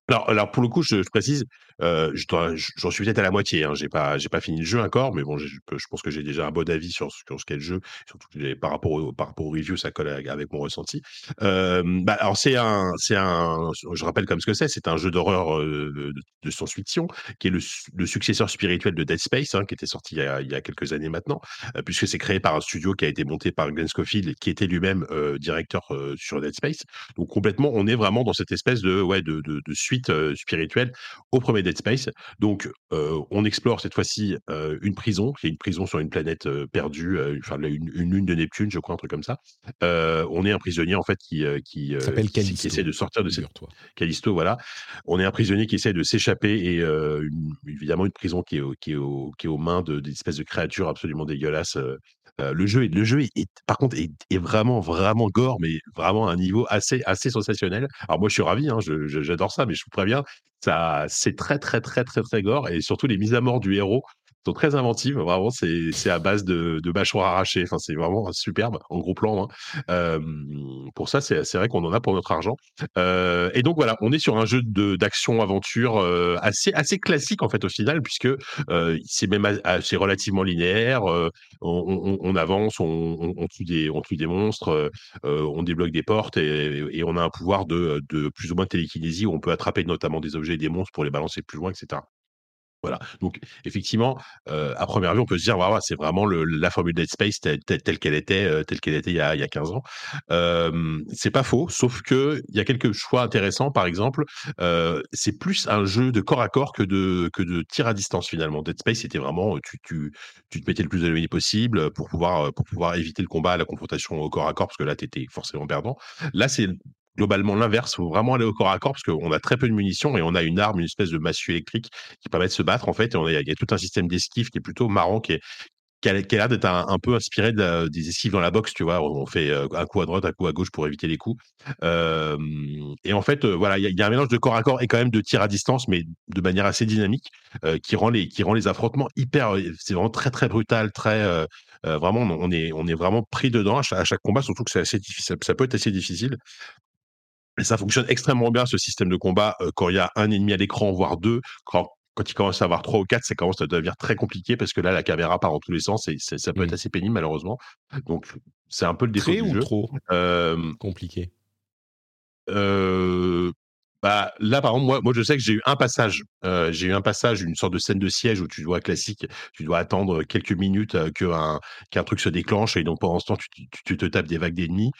B: alors, alors, pour le coup, je, précise, j'en suis peut-être à la moitié. Hein, j'ai pas, j'ai pas fini le jeu encore, mais bon, je, pense que j'ai déjà un bon avis sur, sur ce qu'est le jeu, surtout par rapport au, par rapport au review, ça colle avec mon ressenti. Bah, alors c'est un, c'est un, je rappelle comme ce que c'est, c'est un jeu d'horreur euh, de, science-fiction qui est le, successeur spirituel de Dead Space, hein, qui était sorti il y, a, quelques années maintenant, puisque c'est créé par un studio qui a été monté par Glenn Scofield, qui était lui-même directeur sur Dead Space. Donc complètement, on est vraiment dans cette espèce de, ouais, de, de, de suite spirituelle au premier Dead Space. Donc, euh, on explore cette fois-ci euh, une prison, qui est une prison sur une planète perdue, enfin une, lune de Neptune, je crois, un truc comme ça. on est un prisonnier en fait qui qui, qui, essaie de sortir de cette Callisto, voilà. On est un prisonnier qui essaie de s'échapper et évidemment une prison qui est, qui est, qui est aux mains d'espèces de, de créatures absolument dégueulasses le jeu, le jeu est, par contre, est, vraiment, vraiment gore, mais vraiment à un niveau assez, assez sensationnel. Alors moi, je suis ravi, hein, j'adore ça, mais je vous préviens, ça, c'est très, très, très, très, très gore, et surtout les mises à mort du héros très inventives. Vraiment, c'est à base de, de mâchoires arrachées. Enfin, c'est vraiment superbe en gros plan. Hein. pour ça, c'est vrai qu'on en a pour notre argent. Euh, et donc voilà, on est sur un jeu d'action aventure euh, assez assez classique en fait au final, puisque euh, c'est même assez relativement linéaire. On, on, on, avance, on, on, tue des on tue des monstres, on débloque des portes et, et, on a un pouvoir de, de plus ou moins télékinésie où on peut attraper notamment des objets et des monstres pour les balancer plus loin, etc. Voilà. Donc, effectivement, euh, à première vue, on peut se dire, voilà, c'est vraiment le, la formule Dead Space telle, telle, qu'elle était, euh, telle qu'elle était il y a, il y a 15 ans. Euh, c'est pas faux, sauf que il y a quelques choix intéressants. Par exemple, euh, c'est plus un jeu de corps à corps que de que de tir à distance finalement. Dead Space, c'était vraiment, tu, tu, tu te mettais le plus éloigné possible pour pouvoir pour pouvoir éviter le combat, la confrontation au corps à corps, parce que là, tu étais forcément perdant. Là, c'est globalement l'inverse. Il faut vraiment aller au corps à corps parce qu'on a très peu de munitions et on a une arme, une espèce de massue électrique qui permet de se battre en fait. Et il y, a tout un système d'esquive qui est plutôt marrant, qui est a, l'air d'être un, peu inspiré des esquives dans la boxe, tu vois. On fait euh, un coup à droite, un coup à gauche pour éviter les coups. Euh, et en fait, euh, voilà, il y, a un mélange de corps à corps et quand même de tir à distance, mais de manière assez dynamique, qui rend les qui rend les affrontements hyper. C'est vraiment très très brutal, très vraiment. On est on est vraiment pris dedans à chaque, combat, surtout que c'est assez difficile. Ça peut être assez difficile. Et ça fonctionne extrêmement bien, ce système de combat, euh, quand il y a un ennemi à l'écran, voire deux. Quand, quand il commence à avoir trois ou quatre, ça commence à devenir très compliqué parce que là, la caméra part en tous les sens et ça peut être mmh. assez pénible, malheureusement. Donc, c'est un peu le défaut
A: du
B: ou
A: jeu. trop? Compliqué
B: bah, là, par exemple, moi, moi, je sais que j'ai eu un passage. Euh, j'ai eu un passage, une sorte de scène de siège où tu dois, classique, tu dois attendre quelques minutes qu'un qu'un truc se déclenche et donc pendant ce temps, tu, tu te tapes des vagues d'ennemis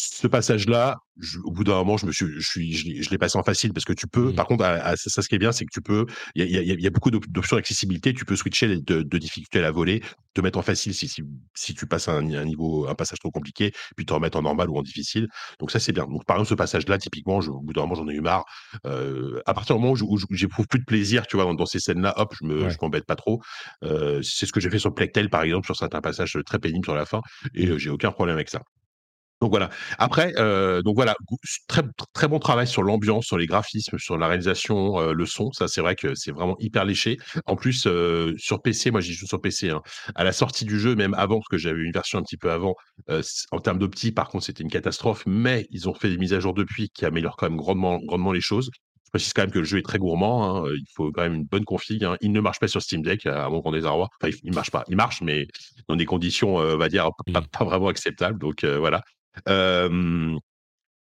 B: ce passage-là, au bout d'un moment, je me suis, je suis, je l'ai passé en facile parce que tu peux. Mmh. Par contre, ça, ce qui est bien, c'est que tu peux. Il y a, y a, beaucoup d'options d'accessibilité. Tu peux switcher de, de, difficulté à la volée, te mettre en facile si, si, si tu passes un, un, niveau, un passage trop compliqué, puis te remettre en normal ou en difficile. Donc ça, c'est bien. Donc par exemple, ce passage-là, typiquement, je, au bout d'un moment, j'en ai eu marre. Euh, à partir du moment où j'éprouve plus de plaisir, tu vois, dans, ces scènes-là, hop, je me, je m'embête pas trop. Euh, c'est ce que j'ai fait sur Plectel, par exemple, sur certains passages très pénibles sur la fin, et mmh. euh, j'ai aucun problème avec ça. Donc voilà. Après, euh, donc voilà, très très bon travail sur l'ambiance, sur les graphismes, sur la réalisation, euh, le son. Ça, c'est vrai que c'est vraiment hyper léché. En plus, euh, sur PC, moi j'y joue sur PC. Hein. À la sortie du jeu, même avant, parce que j'avais une version un petit peu avant, en termes d'opti, par contre, c'était une catastrophe. Mais ils ont fait des mises à jour depuis qui améliorent quand même grandement grandement les choses. Je précise quand même que le jeu est très gourmand. Hein. Il faut quand même une bonne config. Hein. Il ne marche pas sur Steam Deck, à mon grand désarroi. Enfin, il ne marche pas. Il marche, mais dans des conditions, on va dire, pas, pas vraiment acceptables. Donc voilà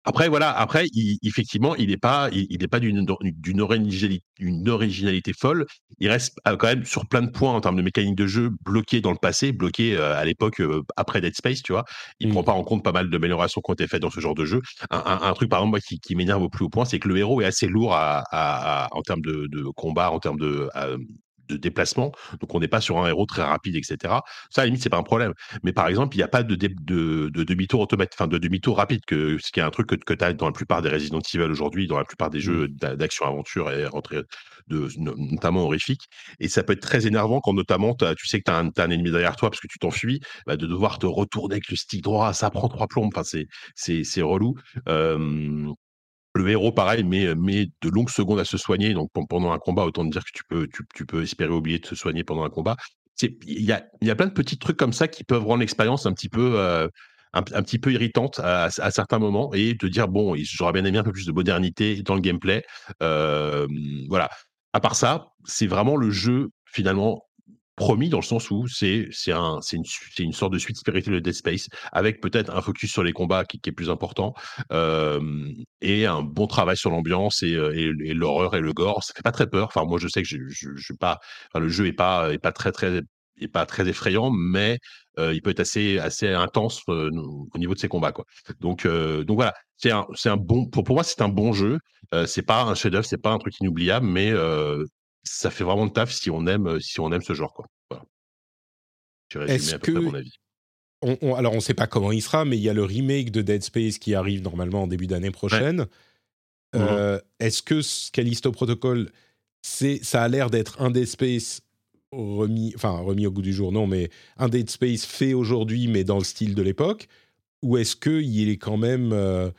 B: après, voilà, après, effectivement, il n'est pas, il, pas d'une, d'une originalité, une originalité folle. Il reste euh, quand même sur plein de points en termes de mécanique de jeu bloqué dans le passé, bloqué euh, à l'époque euh, après Dead Space, tu vois. Il ne prend mmh. pas en compte pas mal d'améliorations qui ont été faites dans ce genre de jeu. Un, truc, par exemple, qui, m'énerve au plus haut point, c'est que le héros est assez lourd à, en termes de, de, combat, en termes de, de déplacement. Donc, on n'est pas sur un héros très rapide, etc. Ça, à la limite, c'est pas un problème. Mais par exemple, il n'y a pas de, de, de demi-tour automatique, enfin, de demi-tour rapide, que, ce qui est un truc que, que tu as dans la plupart des Resident Evil aujourd'hui, dans la plupart des jeux mmh. d'action-aventure et de, notamment horrifiques. Et ça peut être très énervant quand, notamment, tu sais que tu as, un ennemi derrière toi parce que tu t'enfuis, bah, de devoir te retourner avec le stick droit, ça prend trois plombes. Enfin, c'est relou. Euh, le héros, pareil, met, met de longues secondes à se soigner. Donc, pendant un combat, autant dire que tu peux, tu, peux espérer oublier de se soigner pendant un combat. Il y a, plein de petits trucs comme ça qui peuvent rendre l'expérience un petit peu. Euh, irritante à, certains moments et te dire bon j'aurais bien aimé un peu plus de modernité dans le gameplay euh, voilà à part ça c'est vraiment le jeu finalement promis dans le sens où c'est c'est un une une sorte de suite spirituelle de Dead Space avec peut-être un focus sur les combats qui, est plus important et un bon travail sur l'ambiance et, et, l'horreur et le gore. Ça fait pas très peur. Enfin moi je sais que je, je, pas enfin, le jeu est pas est pas très très est pas très effrayant mais il peut être assez assez intense au niveau de ses combats quoi. Donc donc voilà. C'est un un bon pour, pour moi c'est un bon jeu. C'est pas un chef-d'œuvre c'est pas un truc inoubliable mais ça fait vraiment le taf si on aime, si on aime ce genre. Quoi.
A: Voilà. Est-ce que... mon avis. On, alors, on ne sait pas comment il sera, mais il y a le remake de Dead Space qui arrive normalement en début d'année prochaine. Mmh euh, est-ce que Callisto Protocol, ça a l'air d'être un Dead Space remis, enfin remis au goût du jour, non, mais un Dead Space fait aujourd'hui, mais dans le style de l'époque Ou est-ce qu'il est quand même euh,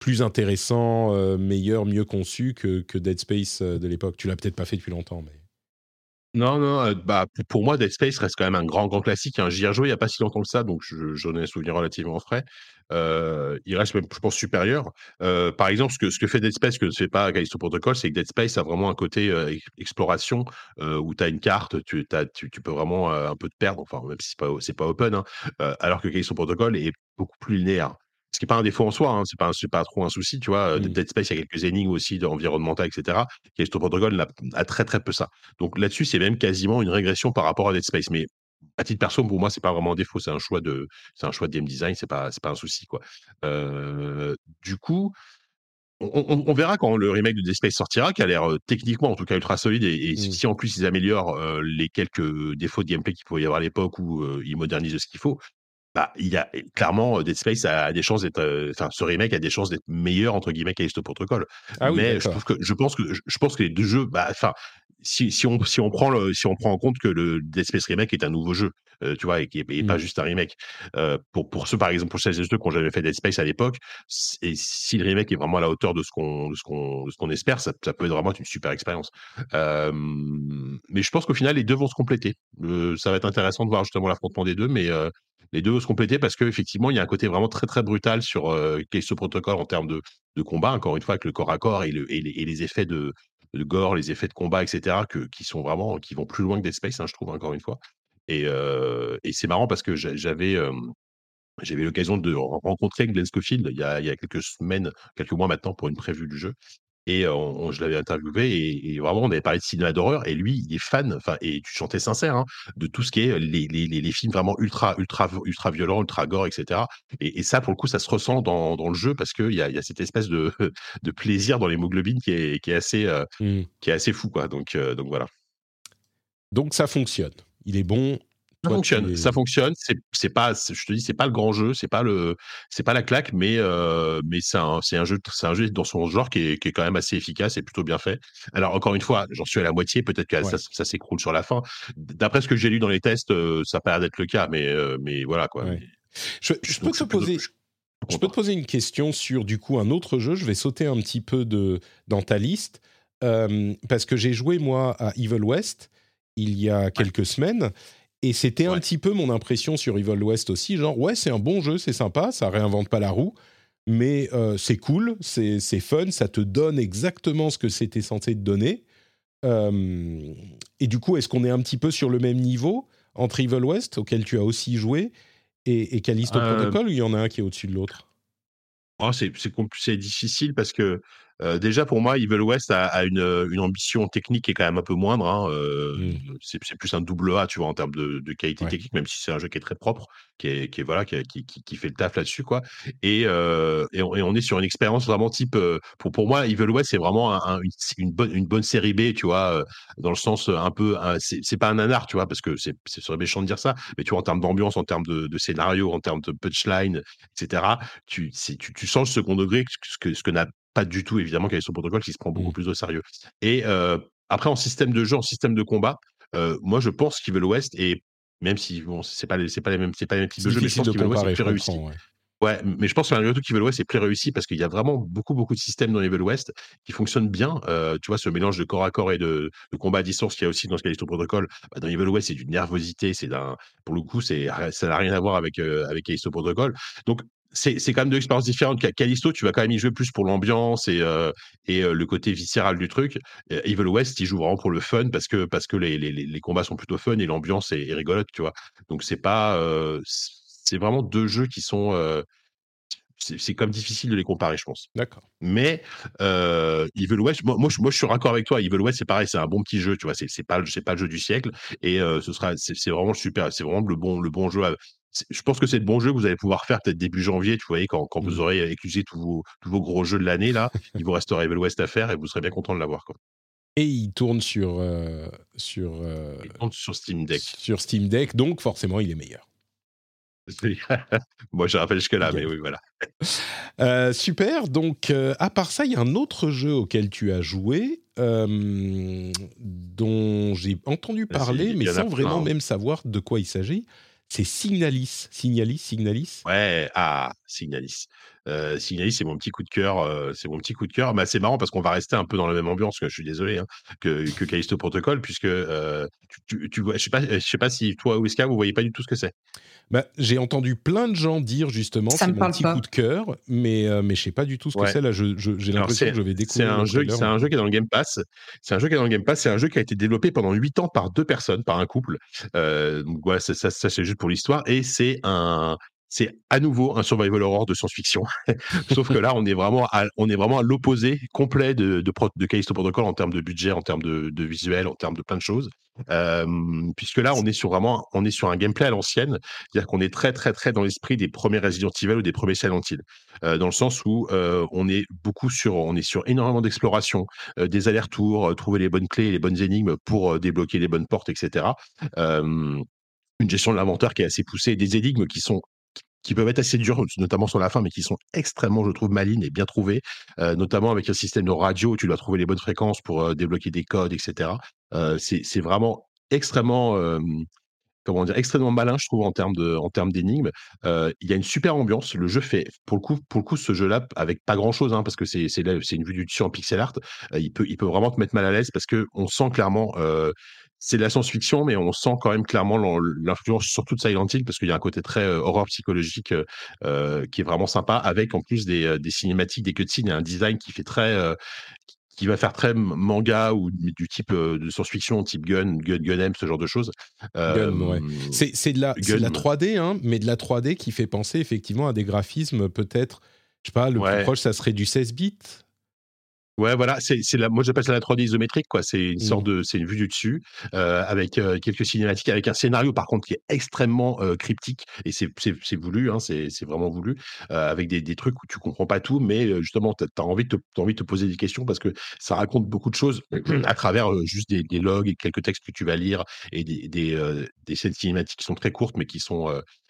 A: plus intéressant, euh, meilleur, mieux conçu que, Dead Space euh, de l'époque. Tu l'as peut-être pas fait depuis longtemps, mais.
B: Non, non, euh, bah, pour moi, Dead Space reste quand même un grand, grand classique. Hein. J'y ai rejoué il n'y a pas si longtemps que ça, donc j'en ai un souvenir relativement frais. il reste même, je pense, supérieur. par exemple, ce que, fait Dead Space, que ne fait pas Callisto Protocol, c'est que Dead Space a vraiment un côté exploration où tu as une carte, tu, peux vraiment un peu te perdre, enfin, même si ce n'est pas, pas open, hein, alors que Callisto Protocol est beaucoup plus linéaire. Qui n'est pas un défaut en soi, hein, c'est pas, pas trop un souci, tu vois. Dead Space, il y a quelques énigmes aussi environnementales, etc. Callisto Protocol a, très très peu ça. Donc là-dessus, c'est même quasiment une régression par rapport à Dead Space. Mais à titre perso, pour moi, c'est pas vraiment un défaut, c'est un choix de, c'est un choix de game design, c'est pas, pas un souci, quoi. du coup, on, verra quand le remake de Dead Space sortira, qui a l'air techniquement en tout cas ultra solide, et, mmh. si en plus ils améliorent les quelques défauts de gameplay qu'il pouvait y avoir à l'époque ou ils modernisent ce qu'il faut, bah, il y a clairement Dead Space a des chances d'être, enfin ce remake a des chances d'être meilleur entre guillemets qu'Alisto Protocol. Ah Mais je trouve que je pense que je pense que les deux jeux, bah, enfin si, si, on, si, on prend le, si on prend en compte que le Dead Space Remake est un nouveau jeu, euh, tu vois, et n'est pas mmh. juste un remake. Euh, pour, pour ceux, par exemple, pour celles et ceux qui ont jamais fait Dead Space à l'époque, et si le remake est vraiment à la hauteur de ce qu'on qu'on qu'on espère, ça, ça, peut être vraiment une super expérience. Euh, mais je pense qu'au final, les deux vont se compléter. ça va être intéressant de voir justement l'affrontement des deux, mais les deux vont se compléter parce qu'effectivement, il y a un côté vraiment très très brutal sur euh, ce protocole en termes de, de, combat, encore une fois, avec le corps à corps et, le, et, les, et les, effets de, de, gore, les effets de combat, etc., qui sont vraiment, qui vont plus loin que Dead Space, hein, je trouve, encore une fois. Et, euh, c'est marrant parce que j'avais. Euh, l'occasion de rencontrer Glenn Scofield il y, a, il y a quelques semaines, quelques mois maintenant, pour une prévue du jeu. Et je l'avais interviewé et, vraiment, on avait parlé de cinéma d'horreur. Et lui, il est fan, enfin, et tu chantais sincère, hein, de tout ce qui est les, les, les, films vraiment ultra, ultra, ultra violents, ultra gore, etc. Et, ça, pour le coup, ça se ressent dans, dans le jeu parce qu'il y a, y a cette espèce de, de plaisir dans l'hémoglobine qui est, qui, est assez, mmh. qui est assez fou, quoi. Donc, donc voilà.
A: Donc ça fonctionne. Il est bon,
B: ça fonctionne, ça fonctionne. C'est, pas, je te dis, c'est pas le grand jeu, c'est pas le, c'est pas la claque, mais euh, mais c'est un, c'est un jeu, c'est un jeu dans son genre qui est, qui est quand même assez efficace et plutôt bien fait. Alors encore une fois, j'en suis à la moitié, peut-être que ça, s'écroule sur la fin. D'après ce que j'ai lu dans les tests, euh, ça paraît d'être le cas, mais euh, mais voilà quoi.
A: Je, peux te poser. Je peux te poser une question sur du coup un autre jeu. Je vais sauter un petit peu de dans ta liste parce que j'ai joué moi à Evil West il y a quelques semaines et c'était un petit peu mon impression sur Evil West aussi, genre ouais c'est un bon jeu, c'est sympa, ça réinvente pas la roue, mais euh, c'est cool, c'est fun, ça te donne exactement ce que c'était censé te donner. Euh, et du coup, est-ce qu'on est un petit peu sur le même niveau entre Evil West, auquel tu as aussi joué, et, et Callisto euh, Protocol, ou il y en a un qui est au-dessus de l'autre?
B: Oh, C'est difficile parce que déjà, pour moi, Evil West a, une, une, ambition technique qui est quand même un peu moindre. Hein, mmh. C'est plus un double A, tu vois, en termes de, qualité technique, même si c'est un jeu qui est très propre, qui, est, qui est, voilà, qui, qui, qui, fait le taf là-dessus, quoi. Et, et, on, est sur une expérience vraiment type. pour, pour moi, Evil West, c'est vraiment une, bonne, une bonne série B, tu vois, dans le sens un peu. c'est pas un nanar, tu vois, parce que c'est serait méchant de dire ça, mais tu vois, en termes d'ambiance, en termes de, scénario, en termes de punchline, etc., tu, tu, tu sens le second degré, ce que, ce que n'a pas du tout, évidemment, son Protocol qui se prend beaucoup mmh. plus au sérieux. Et après, en système de jeu, en système de combat, moi, je pense qu'Evil West, et même si bon, c'est pas, c'est pas les mêmes, c'est pas les mêmes types de jeux, mais je pense qu'Evil West est plus réussi. Ouais. mais je pense que malgré tout qu'Evil West est plus réussi parce qu'il y a vraiment beaucoup, beaucoup de systèmes dans Evil West qui fonctionnent bien. tu vois, ce mélange de corps à corps et de, combat à distance qu'il y a aussi dans ce Callisto Protocol, bah, dans Evil West, c'est d'une nervosité, c'est d'un, pour le coup, c'est, ça n'a rien à voir avec, avec Callisto Protocol. Donc, c'est quand même deux expériences différentes. Callisto, tu vas quand même y jouer plus pour l'ambiance et, euh, et euh, le côté viscéral du truc. Evil West, il joue vraiment pour le fun parce que, parce que les, les, les combats sont plutôt fun et l'ambiance est, rigolote, tu vois. Donc, c'est pas. Euh, c'est vraiment deux jeux qui sont. c'est comme difficile de les comparer, je pense.
A: D'accord.
B: Mais Evil West, moi, moi, je, moi, je suis raccord avec toi. Evil West, c'est pareil, c'est un bon petit jeu, tu vois. C'est pas, pas le jeu du siècle et ce sera, c'est vraiment super. C'est vraiment le bon, le bon jeu à, je pense que c'est le bon jeu que vous allez pouvoir faire peut-être début janvier, tu vois, quand, quand vous mmh. aurez éclusé tous vos, tous vos gros jeux de l'année, là, il vous restera Evil West à faire et vous serez bien content de l'avoir.
A: Et il tourne sur, euh, sur, euh,
B: il tourne sur Steam Deck.
A: Sur Steam Deck, donc forcément, il est meilleur.
B: Moi, je rappelle jusque-là, mais oui, voilà.
A: Euh, super. Donc, à part ça, il y a un autre jeu auquel tu as joué, dont j'ai entendu parler, mais sans vraiment même savoir de quoi il s'agit c'est Signalis. Signalis, Signalis?
B: Ouais, ah, Signalis. Euh, Signalis, c'est mon petit coup de cœur. Euh, c'est mon petit coup de cœur. Mais c'est marrant parce qu'on va rester un peu dans la même ambiance. Que je suis désolé hein, que, que Callisto Protocol, puisque euh, tu, vois, je sais pas, je sais pas si toi ou Iska, vous voyez pas du tout ce que c'est.
A: Bah, j'ai entendu plein de gens dire justement c'est mon petit coup de cœur, mais je mais je sais pas du tout ce que c'est là. j'ai l'impression que je vais découvrir.
B: C'est un jeu, c'est un jeu qui est dans le Game Pass. C'est un jeu qui est dans le Game Pass. C'est un jeu qui a été développé pendant 8 ans par deux personnes, par un couple. donc voilà, ça, ça c'est juste pour l'histoire. Et c'est un c'est à nouveau un survival horror de science-fiction. Sauf que là, on est vraiment à, on est vraiment à l'opposé complet de, de, Callisto Protocol en termes de budget, en termes de, de visuel, en termes de plein de choses. Puisque là, on est sur vraiment, on est sur un gameplay à l'ancienne, c'est-à-dire qu'on est très, très, très dans l'esprit des premiers Resident Evil ou des premiers Silent Hill, euh, dans le sens où euh, on est beaucoup sur, on est sur énormément d'exploration, euh, des allers-retours, trouver les bonnes clés, les bonnes énigmes pour débloquer les bonnes portes, etc. une gestion de l'inventaire qui est assez poussée, des énigmes qui sont qui peuvent être assez durs, notamment sur la fin, mais qui sont extrêmement, je trouve, malines et bien trouvées, euh, notamment avec un système de radio tu dois trouver les bonnes fréquences pour euh, débloquer des codes, etc. Euh, c'est vraiment extrêmement, comment dire, extrêmement malin, je trouve, en termes d'énigmes. il y a une super ambiance. Le jeu fait, pour le coup, pour le coup, ce jeu-là, avec pas grand-chose, hein, parce que c'est c'est une vue du dessus en pixel art, il peut, il peut vraiment te mettre mal à l'aise parce que on sent clairement c'est de la science-fiction, mais on sent quand même clairement l'influence surtout de Silent Hill parce qu'il y a un côté très euh, horreur psychologique euh, euh, qui est vraiment sympa, avec en plus des, des cinématiques, des cutscenes et un design qui fait très qui va faire très manga ou du type de science-fiction, type Gun, Gun, Gun ce genre de choses.
A: Gun, ouais. C'est de, la, de la 3D, hein, mais de la 3D qui fait penser effectivement à des graphismes peut-être, je sais pas, le plus proche, ça serait du 16 bits
B: Ouais, voilà, c'est la, moi j'appelle ça la 3D isométrique, quoi. C'est une sorte mmh. de, c'est une vue du dessus euh, avec euh, quelques cinématiques, avec un scénario par contre qui est extrêmement euh, cryptique et c'est voulu, hein, c'est vraiment voulu, avec des, des, trucs où tu comprends pas tout, mais justement tu as, envie de te, envie de te poser des questions parce que ça raconte beaucoup de choses à travers juste des, des, logs et quelques textes que tu vas lire et des, des, des scènes cinématiques qui sont très courtes mais qui sont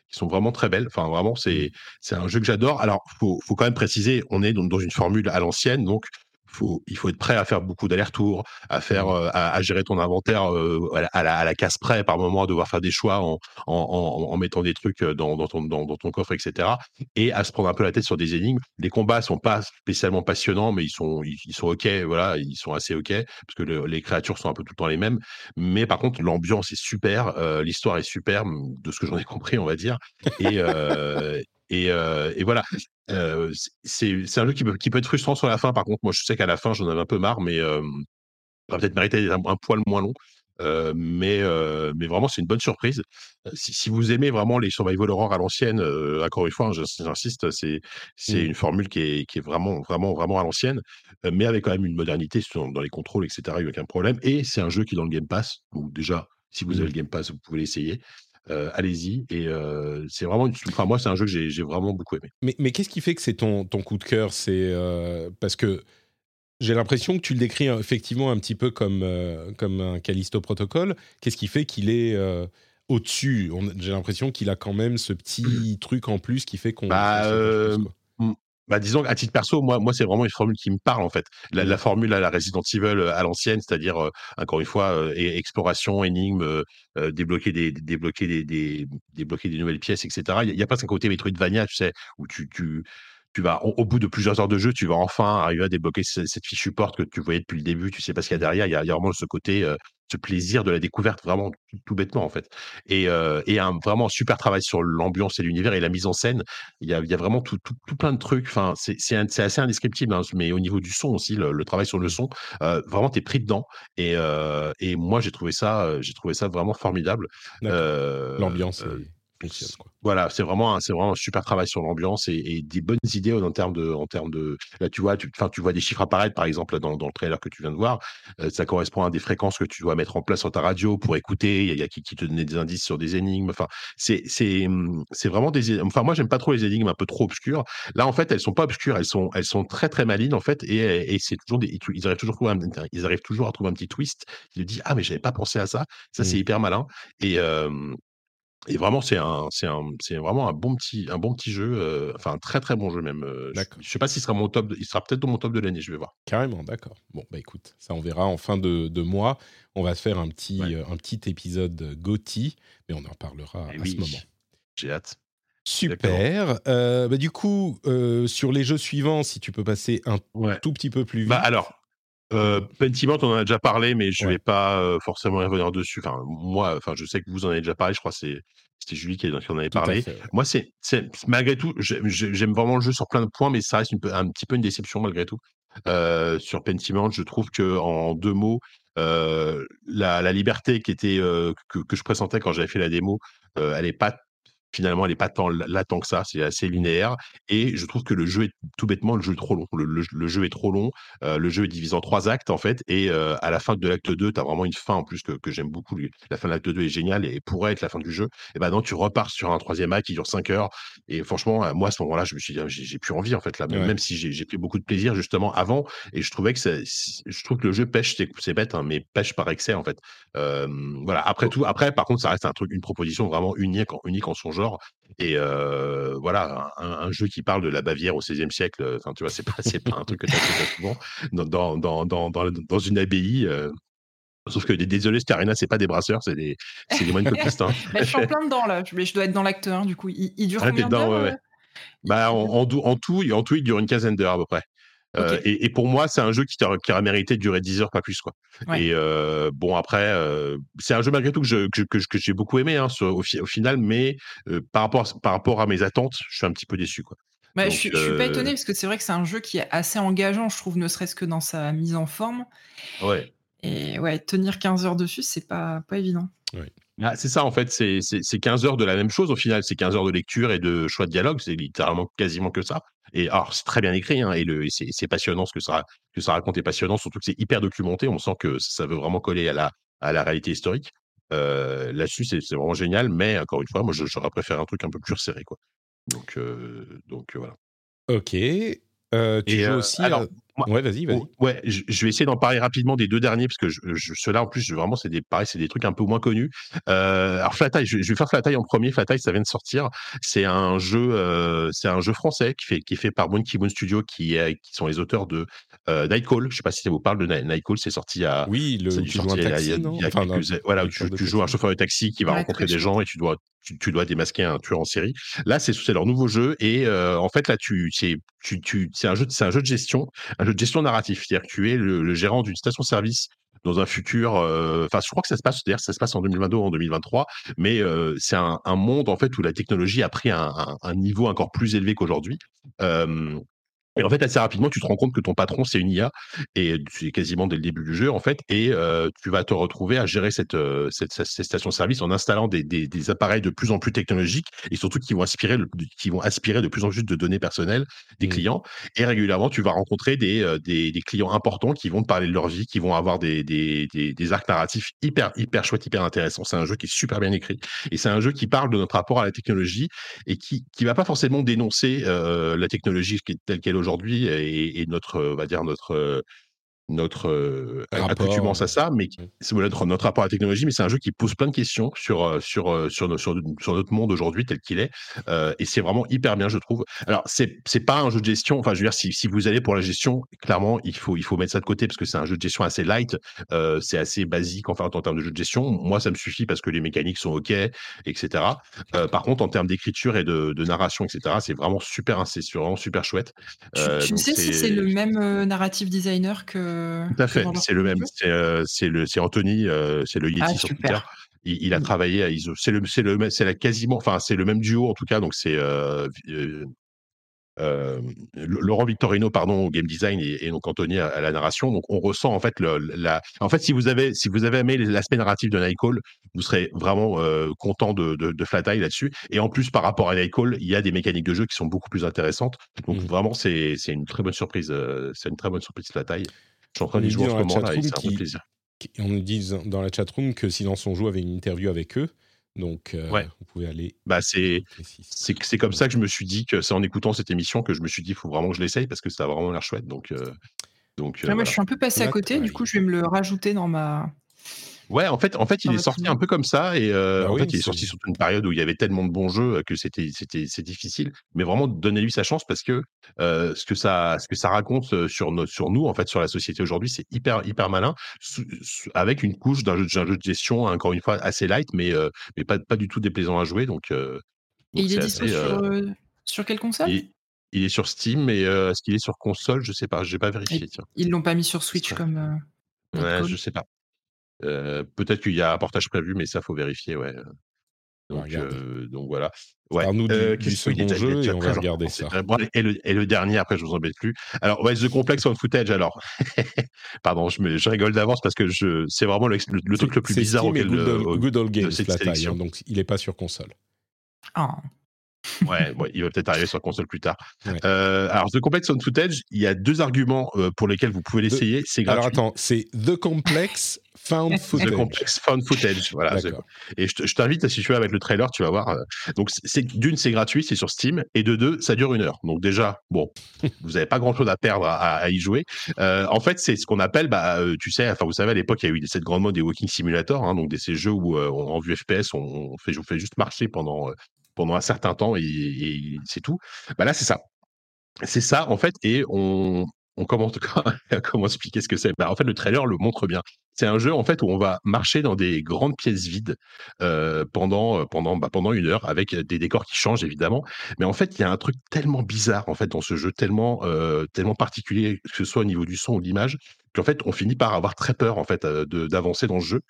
B: qui sont vraiment très belles. Enfin, vraiment, c'est mmh. c'est un jeu que j'adore. Alors, faut, faut quand même préciser, on est dans une formule à l'ancienne, donc faut, il faut être prêt à faire beaucoup d'allers-retours, à faire, mmh. euh, à, gérer ton inventaire euh, à, la, à, la, casse près, par moment, à devoir faire des choix en, en, en, mettant des trucs euh, dans, dans, ton, dans, dans, ton coffre, etc. Et à se prendre un peu la tête sur des énigmes. Les combats sont pas spécialement passionnants, mais ils sont, ils, sont ok, voilà, ils sont assez ok, parce que les créatures sont un peu tout le temps les mêmes. Mais par contre, l'ambiance est super, l'histoire est super, de ce que j'en ai compris, on va dire. Et, et, et voilà. c'est un jeu qui peut, qui peut être frustrant sur la fin. Par contre, moi, je sais qu'à la fin, j'en avais un peu marre, mais va peut-être mériter un, un, poil moins long. Euh, mais, euh, mais vraiment, c'est une bonne surprise. Si, si, vous aimez vraiment les survival horror à l'ancienne, euh, encore une fois, hein, j'insiste, c'est mmh. une formule qui est, qui est vraiment, vraiment, vraiment à l'ancienne, mais avec quand même une modernité dans les contrôles, etc. Il n'y a aucun problème. Et c'est un jeu qui est dans le Game Pass. Donc déjà, si vous avez mmh. le Game Pass, vous pouvez l'essayer. Euh, allez-y. Et euh, c'est vraiment, enfin moi, c'est un jeu que j'ai vraiment beaucoup aimé.
A: Mais, mais qu'est-ce qui fait que c'est ton, ton coup de cœur? C'est parce que j'ai l'impression que tu le décris effectivement un petit peu comme, comme un Callisto Protocol. Qu'est-ce qui fait qu'il est au-dessus? J'ai l'impression qu'il a quand même ce petit truc en plus qui fait qu'on.
B: Bah, bah, disons à titre perso, moi, moi c'est vraiment une formule qui me parle en fait. La, la formule à la Resident Evil euh, à l'ancienne, c'est-à-dire euh, encore une fois euh, exploration, énigme, débloquer des débloquer des, des, débloquer des nouvelles pièces, etc. Il y, a, pas un côté Metroidvania, tu sais, où tu, tu tu vas au, bout de plusieurs heures de jeu, tu vas enfin arriver à débloquer cette, fiche porte que tu voyais depuis le début. Tu sais pas ce qu'il y a derrière. Il y a, il y a vraiment ce côté ce plaisir de la découverte vraiment tout, bêtement en fait. Et, euh, et un vraiment super travail sur l'ambiance et l'univers et la mise en scène. Il y a, il y a vraiment tout, tout, tout, plein de trucs. Enfin c'est assez indescriptible hein, mais au niveau du son aussi le, travail sur le son euh, vraiment t'es pris dedans. Et, euh, et moi j'ai trouvé ça j'ai trouvé ça vraiment formidable.
A: L'ambiance
B: voilà, c'est vraiment, c'est vraiment un super travail sur l'ambiance et, des bonnes idées en termes de, en termes de. Là, tu vois, tu, tu vois des chiffres apparaître, par exemple, dans, dans le trailer que tu viens de voir. Euh, ça correspond à des fréquences que tu dois mettre en place sur ta radio pour écouter. Il y a, qui, qui te donnait des indices sur des énigmes. Enfin, c'est, c'est, c'est vraiment des. Enfin, moi, j'aime pas trop les énigmes un peu trop obscures. Là, en fait, elles sont pas obscures, elles sont, elles sont très très malines en fait, et, et c'est toujours des, ils arrivent toujours à trouver un, ils arrivent toujours à trouver un petit twist qui te dit ah mais j'avais pas pensé à ça. Ça c'est mmh. hyper malin et et vraiment, c'est un, c'est un, c'est vraiment un bon petit, un bon petit jeu, euh, enfin un très très bon jeu même. Euh, je, ne sais pas s'il sera mon top, il sera peut-être dans mon top de l'année, je vais voir.
A: Carrément, d'accord. Bon bah écoute, ça on verra en fin de, de mois. On va faire un petit, euh, un petit épisode Gotti, mais on en parlera eh à ce moment.
B: J'ai hâte.
A: Super. bah, du coup, sur les jeux suivants, si tu peux passer un tout petit peu plus
B: bah,
A: vite.
B: Bah alors, euh, Pentiment, on en a déjà parlé, mais je ne vais pas euh, forcément revenir dessus. Enfin, moi, enfin, je sais que vous en avez déjà parlé. Je crois que c'est c'était Julie qui, en avait parlé. Moi, c'est malgré tout, j'aime vraiment le jeu sur plein de points, mais ça reste un petit peu une déception malgré tout. Euh, sur Pentiment, je trouve que en deux mots, la, liberté qui était que, que, je présentais quand j'avais fait la démo, elle n'est pas finalement, elle est pas tant là tant que ça. C'est assez linéaire. Et je trouve que le jeu est tout bêtement, le jeu est trop long. Le, jeu est trop long. le jeu est divisé en trois actes, en fait. Et à la fin de l'acte 2, tu as vraiment une fin en plus que, que j'aime beaucoup. La fin de l'acte 2 est géniale et pourrait être la fin du jeu. Et ben non, tu repars sur un troisième acte qui dure 5 heures. Et franchement, moi, à ce moment-là, je me suis dit, j'ai plus envie, en fait, là. Même si j'ai pris beaucoup de plaisir, justement, avant. Et je trouvais que je trouve que le jeu pêche, c'est bête, hein, mais pêche par excès, en fait. voilà. Après tout, après, par contre, ça reste un truc, une proposition vraiment unique, unique en son genre. Et voilà, un, jeu qui parle de la Bavière au XVIe siècle, enfin, tu vois, c'est pas, pas un truc que tu as souvent dans, dans, dans, dans, une abbaye. Sauf que désolé, Starina, c'est pas des brasseurs, c'est des, c'est des moines copistes. Hein.
C: Bah, je suis en plein dedans là, je, je dois être dans l'acte 1 du coup. Il, dure ah, combien ouais,
B: bah, en, en, tout, en tout, il dure une quinzaine d'heures à peu près. Euh, et, pour moi, c'est un jeu qui, qui, aurait mérité de durer 10 heures, pas plus. Quoi. Et euh, bon, après, euh, c'est un jeu malgré tout que, que, que, j'ai beaucoup aimé hein, au, final, mais par, rapport, par rapport à mes attentes, je suis un petit peu déçu. Quoi.
C: Bah, je, suis, suis pas étonné parce que c'est vrai que c'est un jeu qui est assez engageant, je trouve, ne serait-ce que dans sa mise en forme.
B: Ouais.
C: Et ouais, tenir 15 heures dessus, c'est pas, pas évident.
B: Ah, c'est ça, en fait, c'est 15 heures de la même chose au final. C'est 15 heures de lecture et de choix de dialogue. C'est littéralement quasiment que ça. Et alors, c'est très bien écrit, hein, et, c'est passionnant ce que ça, que ça raconte est passionnant, surtout que c'est hyper documenté. On sent que ça veut vraiment coller à la, à la réalité historique. Euh, là-dessus, c'est vraiment génial, mais encore une fois, moi, j'aurais préféré un truc un peu plus resserré, quoi. Donc, euh, donc voilà.
A: Ok. Euh, tu joues aussi. Alors, ouais, vas-y, vas-y.
B: Ouais, je, vais essayer d'en parler rapidement des deux derniers parce que je, ceux-là en plus, vraiment, c'est des pareil, c'est des trucs un peu moins connus. Euh, alors Flat je, je, vais faire Flat en premier. Flat ça vient de sortir. C'est un jeu, euh, c'est un jeu français qui fait qui est fait par Monkey Moon Studio, qui est, qui sont les auteurs de euh, Nightcall. Je sais pas si ça vous parle de Nightcall. C'est sorti à.
A: Oui, le. Tu joues un taxi,
B: Voilà, tu, joues un chauffeur de taxi qui va rencontrer des gens et tu dois tu, dois démasquer un tueur en série. Là, c'est leur nouveau jeu et euh, en fait là, c'est tu, tu, un jeu, c'est un jeu de gestion, un jeu de gestion narratif. C'est-à-dire que tu es le, gérant d'une station-service dans un futur. Euh, enfin, je crois que ça se passe. D'ailleurs, ça se passe en 2022 ou en 2023, mais euh, c'est un, monde en fait où la technologie a pris un niveau encore plus élevé qu'aujourd'hui. Et en fait, assez rapidement, tu te rends compte que ton patron, c'est une IA, et c'est quasiment dès le début du jeu, en fait, et tu vas te retrouver à gérer cette, cette, station-service en installant des, des, appareils de plus en plus technologiques, et surtout qui vont, aspirer, qui vont aspirer de plus en plus de données personnelles des mmh. clients. Et régulièrement, tu vas rencontrer des, des, clients importants qui vont te parler de leur vie, qui vont avoir des, des, des, arcs narratifs hyper, hyper chouettes, hyper intéressants. C'est un jeu qui est super bien écrit, et c'est un jeu qui parle de notre rapport à la technologie, et qui ne va pas forcément dénoncer la technologie telle qu'elle aujourd'hui et, notre, on va dire, notre notre euh, accoutumance à ça, mais c'est notre, notre rapport à la technologie, mais c'est un jeu qui pose plein de questions sur, euh, sur, euh, sur, sur, sur notre monde aujourd'hui tel qu'il est. Euh, et c'est vraiment hyper bien, je trouve. Alors, c'est, c'est pas un jeu de gestion. Enfin, je veux dire, si, si vous allez pour la gestion, clairement, il faut, il faut mettre ça de côté parce que c'est un jeu de gestion assez light. Euh, c'est assez basique enfin, en termes de jeu de gestion. Moi, ça me suffit parce que les mécaniques sont OK, etc. Euh, par contre, en termes d'écriture et de, de, narration, etc., c'est vraiment super, c'est vraiment super chouette.
C: tu, sais si c'est le même narrative designer que
B: tout à fait, c'est le même. C'est le, c'est Anthony, c'est le Yeti ah, sur Twitter. Il, a mmh. travaillé à ISO. C'est le, c'est le, c'est la quasiment, enfin c'est le même duo en tout cas. Donc c'est euh, Laurent Victorino pardon au game design et, donc Anthony à, la narration donc on ressent en fait le, la en fait si vous avez si vous avez aimé l'aspect narratif de Nightcall vous serez vraiment content de, de, de Flat Eye là-dessus et en plus par rapport à Nightcall il y a des mécaniques de jeu qui sont beaucoup plus intéressantes donc mmh. vraiment c'est c'est une très bonne surprise c'est une très bonne surprise Flat Eye je suis en train d'y jouer en ce moment là et c'est un plaisir.
A: on nous dit dans la chatroom que Silence on joue avait une interview avec eux. Donc, euh, vous pouvez aller.
B: Bah, c'est, c'est, comme ça que je me suis dit que c'est en écoutant cette émission que je me suis dit, il faut vraiment que je l'essaye parce que ça a vraiment l'air chouette. Donc, euh, donc
C: moi, je suis un peu passé à côté. Du coup, je vais me le rajouter dans ma,
B: Ouais, en fait, en fait, il est sorti un peu comme ça et euh, bah en fait, il est sorti sur une période où il y avait tellement de bons jeux euh, que c'était, c'était, c'est difficile. Mais vraiment, donnez-lui sa chance parce que euh, ce que ça, ce que ça raconte sur nous, en fait, sur la société aujourd'hui, c'est hyper, hyper malin, avec une couche d'un jeu, jeu, de gestion, encore une fois, assez light, mais, mais pas, pas du tout déplaisant à jouer. Donc, et
C: il est, disponible sur, sur quelle console?
B: il, est sur Steam, mais est-ce qu'il est sur console? Je sais pas, j'ai pas vérifié. Tiens.
C: Ils l'ont pas mis sur Switch comme.
B: ouais, je sais pas. Euh, peut-être qu'il y a un portage prévu, mais ça, faut vérifier, ouais. Donc, euh, donc voilà.
A: Ouais. nous euh, du, second jeu et on va regarder ça.
B: et, le, et, le, dernier, après, je vous embête plus. Alors, ouais, The Complex on Footage, alors. Pardon, je, me, je, rigole d'avance parce que je, c'est vraiment le, le, truc le plus bizarre
A: auquel Good, Old, Games, hein, donc il n'est pas sur console.
C: Oh.
B: Ouais, il va peut-être arriver sur console plus tard. Euh, alors, The Complex Found Footage, il y a deux arguments euh, pour lesquels vous pouvez l'essayer. C'est gratuit.
A: Alors attends, c'est The Complex Found Footage.
B: The Complex Found Footage, voilà. Et je t'invite, si tu veux, avec le trailer, tu vas voir. Euh, donc, d'une, c'est gratuit, c'est sur Steam, et de deux, ça dure une heure. Donc déjà, bon, vous n'avez pas grand-chose à perdre à, y jouer. en fait, c'est ce qu'on appelle, bah, tu sais, enfin, vous savez, à l'époque, il y a eu cette grande mode des Walking Simulator, hein, donc ces jeux où en vue FPS, on, fait, on fait juste marcher pendant pendant un certain temps et, c'est tout. Bah là, c'est ça. C'est ça, en fait, et on, on commence comment expliquer ce que c'est bah, En fait, le trailer le montre bien. C'est un jeu en fait où on va marcher dans des grandes pièces vides euh, pendant pendant bah, pendant une heure avec des décors qui changent évidemment. Mais en fait, il y a un truc tellement bizarre en fait dans ce jeu, tellement euh, tellement particulier que ce soit au niveau du son ou de l'image, qu'en fait, on finit par avoir très peur en fait euh, d'avancer dans le jeu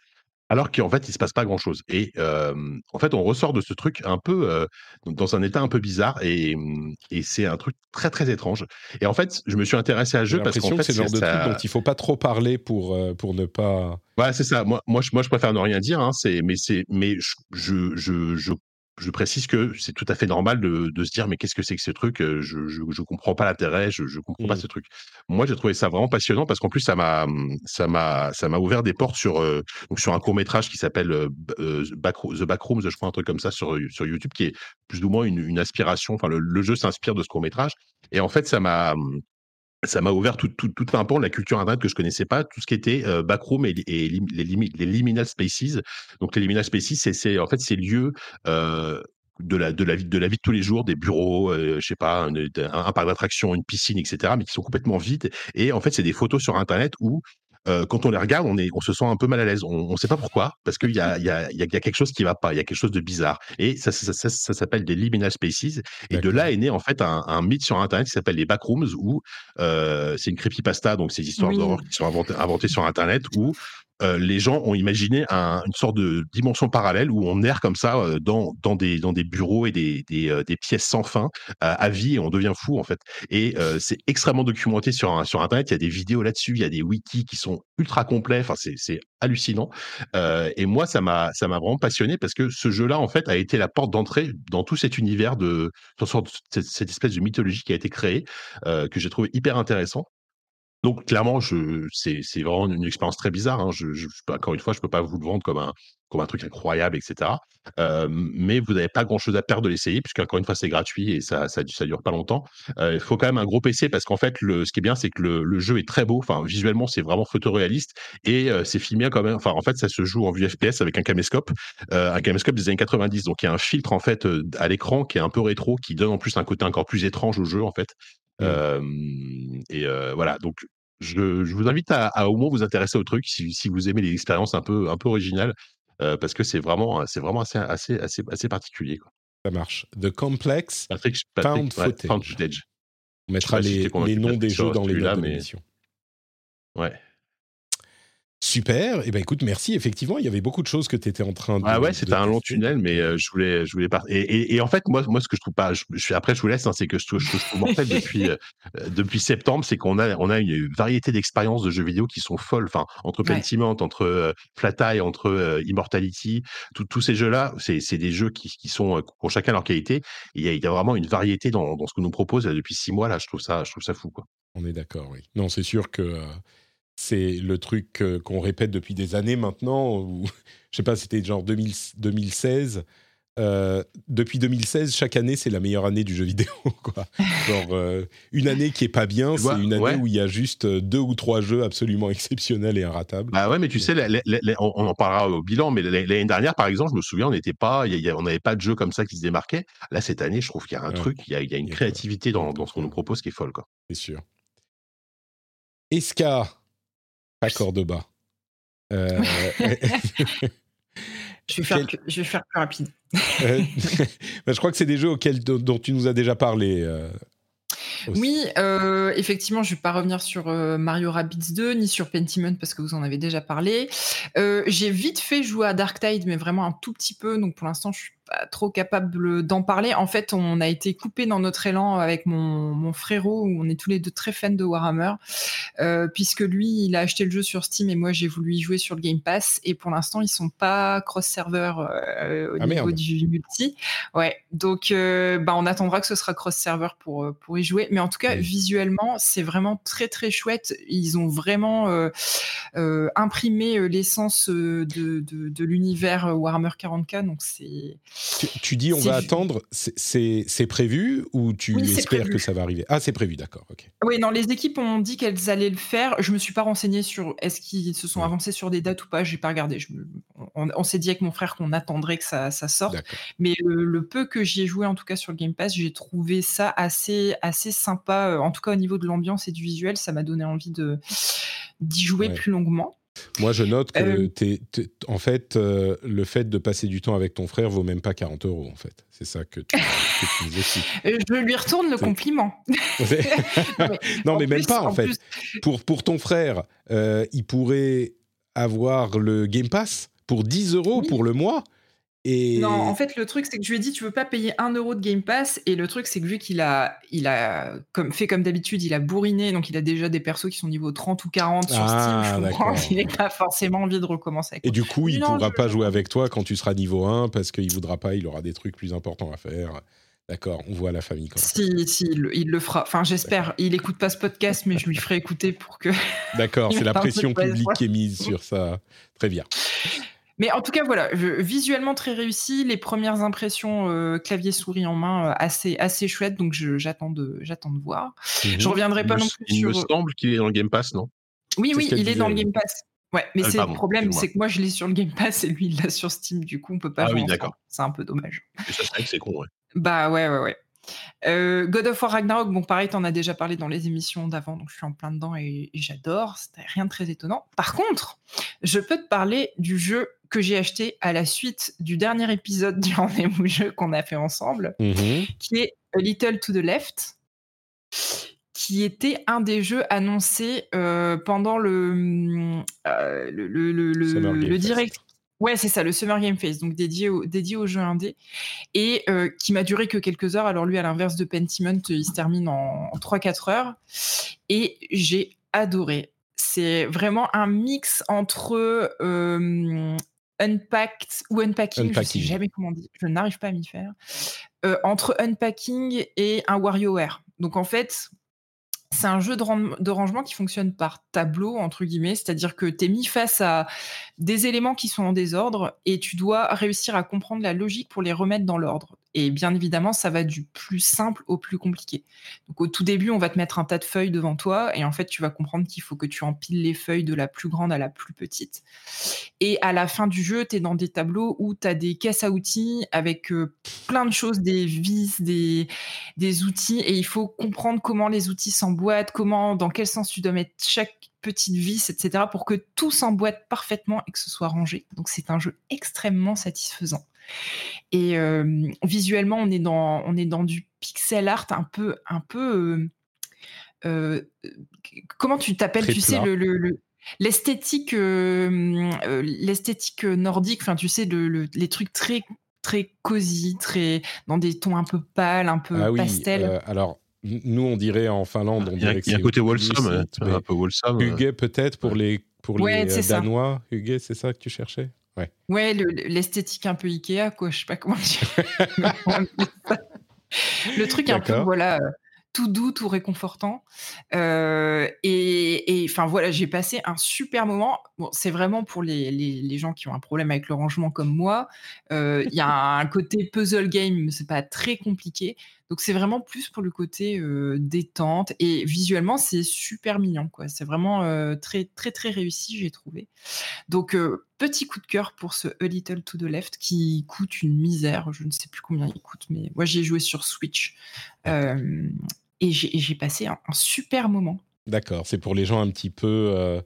B: alors qu'en fait, il se passe pas grand-chose. Et en fait, on ressort de ce truc un peu dans un état un peu bizarre mmh, et, c'est un truc très très étrange. Et en fait, je me suis intéressé à ce jeu parce qu'en fait,
A: c'est le genre de truc dont il faut pas trop parler pour pour ne pas.
B: Ouais, c'est ça. Moi, moi, je, moi, je préfère ne rien dire. Hein, c'est, mais c'est, mais je, je, je je précise que c'est tout à fait normal de, se dire mais qu'est-ce que c'est que ce truc Je ne comprends pas l'intérêt, je, ne comprends pas mmh. ce truc. Moi, j'ai trouvé ça vraiment passionnant parce qu'en plus ça m'a ça m'a ça m'a ouvert des portes sur donc sur un court métrage qui s'appelle The Backrooms, je crois un truc comme ça sur sur YouTube qui est plus ou moins une, une aspiration. Enfin, le, le jeu s'inspire de ce court métrage et en fait ça m'a ça m'a ouvert tout, tout, tout, un pan de la culture internet que je connaissais pas, tout ce qui était euh, backroom et, les, les, liminal spaces. Donc les liminal spaces, c'est en fait ces lieux euh, de la de la vie de la vie de tous les jours, des bureaux, euh, je sais pas, un, un parc d'attractions, une piscine, etc. Mais qui sont complètement vides. Et en fait, c'est des photos sur internet où euh, quand on les regarde, on, est, on se sent un peu mal à l'aise. On ne sait pas pourquoi, parce qu'il y a, y, a, y a quelque chose qui va pas, il y a quelque chose de bizarre. Et ça, ça, ça, ça s'appelle des liminal spaces. Et de là est né en fait un, un mythe sur Internet qui s'appelle les backrooms, où euh, c'est une creepypasta, donc ces histoires d'horreur qui sont inventées, inventées sur Internet, où euh, les gens ont imaginé une sorte de dimension parallèle où on erre comme ça euh, dans, dans, des, dans des bureaux et des, des, euh, pièces sans fin à vie et on devient fou en fait. Et c'est extrêmement documenté sur, sur Internet. Il y a des vidéos là-dessus, il y a des wikis qui sont ultra complets. Enfin, c'est hallucinant. et moi, ça m'a ça m'a vraiment passionné parce que ce jeu-là, en fait, a été la porte d'entrée dans tout cet univers de, cette, cette, espèce de mythologie qui a été créée, que j'ai trouvé hyper intéressant. Donc clairement, c'est, vraiment une expérience très bizarre. Hein. Encore une fois, je peux pas vous le vendre comme un, truc incroyable, etc. Mais vous n'avez pas grand-chose à perdre de l'essayer, puisque encore une fois, c'est gratuit et ça, ça dure pas longtemps. Il faut quand même un gros PC parce qu'en fait, ce qui est bien, c'est que le, jeu est très beau. Visuellement, c'est vraiment photoréaliste et c'est filmé quand même. Enfin, en fait, ça se joue en vue FPS avec un caméscope, un caméscope des années 90. Donc, il y a un filtre en fait à l'écran qui est un peu rétro, qui donne en plus un côté encore plus étrange au jeu en fait. Mmh. et voilà, donc je, vous invite à, au moins vous intéresser au truc si, vous aimez les expériences un peu, un peu originales, parce que c'est vraiment, c'est vraiment assez, assez, assez, assez particulier. Quoi.
A: Ça marche. The Complex Patrick, Patrick, Found, footage. On mettra les, les noms des jeux dans les notes de l'émission.
B: Ouais.
A: Super. Et eh ben écoute, merci. Effectivement, il y avait beaucoup de choses que tu étais en train de.
B: Ah ouais, c'était un long tunnel, mais euh, je voulais, je voulais pas. Et, et, en fait, moi, moi, ce que je trouve pas, je, suis après, je vous laisse. Hein, c'est que je, je, trouve en fait depuis euh, depuis septembre, c'est qu'on a on a une variété d'expériences de jeux vidéo qui sont folles. Enfin, entre Pentiment, entre euh, Flat Eye, entre Immortality, tous ces jeux-là, c'est des jeux qui, qui sont pour chacun leur qualité. il y, a, il y a vraiment une variété dans, dans ce que nous propose depuis six mois là. Je trouve ça, je trouve ça fou quoi.
A: On est d'accord, oui. Non, c'est sûr que c'est le truc qu'on répète depuis des années maintenant. Ou, je sais pas, c'était genre 2016. Euh, depuis 2016, chaque année, c'est la meilleure année du jeu vidéo. Quoi. Genre, euh, une année qui est pas bien, c'est une année où il y a juste deux ou trois jeux absolument exceptionnels et inratables.
B: Bah ouais, mais tu sais, on, en parlera au bilan, mais l'année dernière, par exemple, je me souviens, on n'était pas, on n'avait pas de jeu comme ça qui se démarquait. Là, cette année, je trouve qu'il y a un truc, il y a, une créativité dans, dans, ce qu'on nous propose qui est folle.
A: C'est sûr. Eska, pas Cordoba. Euh,
C: je, vais faire, je vais faire plus rapide.
A: Euh, bah, je crois que c'est des jeux auxquels, dont tu nous as déjà parlé. Euh,
C: oui, effectivement, je ne vais pas revenir sur Mario Rabbids 2 ni sur Pentiment parce que vous en avez déjà parlé. j'ai vite fait jouer à Dark Tide, mais vraiment un tout petit peu. Donc pour l'instant, je suis pas trop capable d'en parler. En fait, on a été coupé dans notre élan avec mon, mon frérot, où on est tous les deux très fans de Warhammer, euh, puisque lui, il a acheté le jeu sur Steam et moi, j'ai voulu y jouer sur le Game Pass. Et pour l'instant, ils sont pas cross-server euh, au
A: Ah,
C: niveau
A: merde.
C: du multi. Ouais, donc euh, bah, on attendra que ce sera cross-server pour, euh, pour y jouer. Mais en tout cas,
A: Oui.
C: visuellement, c'est vraiment très très chouette. Ils ont vraiment imprimé l'essence de, de, de l'univers Warhammer 40k. Donc c'est.
A: Tu, tu dis on va
C: vu.
A: attendre, c'est- prévu ou tu
C: Oui,
A: espères que ça va arriver? Ah, c'est prévu, d'accord, ok.
C: Oui, non, les équipes ont dit qu'elles allaient le faire. Je me suis pas renseigné sur est-ce qu'ils se sont
A: Ouais.
C: avancés sur des dates ou pas. J'ai pas regardé. Je me- on on s'est dit avec mon frère qu'on attendrait que ça, ça sorte. Mais le, le peu que j'y ai joué, en tout cas sur le Game Pass, j'ai trouvé ça assez, assez sympa. Euh, En tout cas, au niveau de l'ambiance et du visuel, ça m'a donné envie de d'y jouer
A: Ouais.
C: plus longuement.
A: Moi, je note que,
C: Euh,
A: t'es- t'es- en fait, euh, le fait de passer du temps avec ton frère vaut même pas 40 euros, en fait. C'est ça que tu, que tu nous expliques.
C: Euh, Je lui retourne le
A: C'est-
C: compliment.
A: non, mais même pas, en,
C: en
A: fait.
C: plus-
A: Pour, pour ton frère, euh, il pourrait avoir le Game Pass pour 10 euros
C: Oui.
A: pour le mois. Et...
C: Non, en fait, le truc, c'est que je lui ai dit, tu veux pas payer 1 euro de Game Pass? Et le truc, c'est que vu qu'il a, il a comme, fait comme d'habitude, il a bourriné, donc il a déjà des persos qui sont niveau 30 ou 40 sur
A: Ah,
C: Steam. Je comprends
A: d'accord.
C: qu'il n'ait pas forcément envie de recommencer avec
A: Et du coup, il
C: Non,
A: pourra
C: je-
A: pas jouer avec toi quand tu seras niveau 1 parce qu'il voudra pas, il aura des trucs plus importants à faire. D'accord, on voit la famille quand même.
C: Si, si, il, le- il le fera. Enfin, j'espère. Il écoute pas ce podcast, mais je lui ferai écouter pour que.
A: D'accord, c'est la
C: un
A: pression publique qui est mise sur ça. Très bien.
C: Mais en tout cas, voilà, je- visuellement très réussi. Les premières impressions euh, clavier souris en main euh, assez assez chouettes. Donc j'attends de j'attends de voir. Je reviendrai
B: Il
C: pas
B: me-
C: non plus
B: Il me
C: sur.
B: semble qu'il est dans le Game Pass, non?
C: Oui, oui, il est dans le Game Pass. Ouais, mais
B: Ah,
C: c'est le problème, c'est que moi je l'ai sur le Game Pass et lui il l'a sur Steam. Du coup, on peut pas
B: Ah oui, d'accord.
C: C'est un peu dommage.
B: Et ça, c'est vrai que c'est con, ouais.
C: Bah ouais, ouais, ouais. Euh, God of War Ragnarok, bon pareil, t'en as déjà parlé dans les émissions d'avant, donc je suis en plein dedans et, et j'adore, c'était rien de très étonnant. Par contre, je peux te parler du jeu que j'ai acheté à la suite du dernier épisode du rendez-vous jeu qu'on a fait ensemble,
A: Mhm.
C: qui est A Little to the Left, qui était un des jeux annoncés euh, pendant le, euh, le, direct. Ouais, c'est ça, le Summer Game Fest, donc dédié au, dédié au jeu indé, et euh, qui m'a duré que quelques heures. Alors lui, à l'inverse de Pentiment, il se termine en, en 3-4 heures, et j'ai adoré. C'est vraiment un mix entre euh, Unpacked ou Unpacking, je
A: Unpacking.
C: sais jamais comment dit, je n'arrive pas à m'y faire, euh, entre Unpacking et un WarioWare. Donc en fait, c'est un jeu de, ran- de rangement qui fonctionne par tableau, entre guillemets, c'est-à-dire que tu es mis face à des éléments qui sont en désordre et tu dois réussir à comprendre la logique pour les remettre dans l'ordre. Et bien évidemment, ça va du plus simple au plus compliqué. Donc au tout début, on va te mettre un tas de feuilles devant toi et en fait, tu vas comprendre qu'il faut que tu empiles les feuilles de la plus grande à la plus petite. Et à la fin du jeu, tu es dans des tableaux où tu as des caisses à outils avec euh, plein de choses, des vis, des, outils et il faut comprendre comment les outils s'emboîtent, comment, dans quel sens tu dois mettre chaque petite vis, etc. pour que tout s'emboîte parfaitement et que ce soit rangé. Donc c'est un jeu extrêmement satisfaisant. Et euh, visuellement, on est dans, on est dans du pixel art un peu, un peu. euh, euh, comment tu t'appelles Tu sais le, le- le- l'esthétique, euh, euh, l'esthétique nordique. Enfin, tu sais le- le- les trucs très très cosy, très dans des tons un peu pâles, un peu
A: Ah oui,
C: pastel.
A: euh, alors, nous, on dirait en Finlande, on
B: Il y a,
A: dirait que
B: il y a
A: c'est
B: un côté wholesome, hein, un peu wholesome.
A: Huguet, peut-être, pour les, pour
C: Ouais,
A: les
C: ça.
A: Danois. Huguet, c'est ça que tu cherchais? Ouais.
C: Ouais, le- le- l'esthétique un peu Ikea, quoi. Je sais pas comment dire. le truc un peu, voilà, tout doux, tout réconfortant. Euh, et enfin voilà, j'ai passé un super moment. Bon, c'est vraiment pour les, les, les gens qui ont un problème avec le rangement comme moi. Euh, Il y a un côté puzzle game, mais c'est pas très compliqué. Donc c'est vraiment plus pour le côté euh, détente et visuellement c'est super mignon quoi. C'est vraiment euh, très très très réussi j'ai trouvé. Donc euh, petit coup de cœur pour ce A Little to the Left qui coûte une misère. Je ne sais plus combien il coûte, mais moi j'ai joué sur Switch et j'ai passé un, un super moment.
A: D'accord, c'est pour les gens un petit peu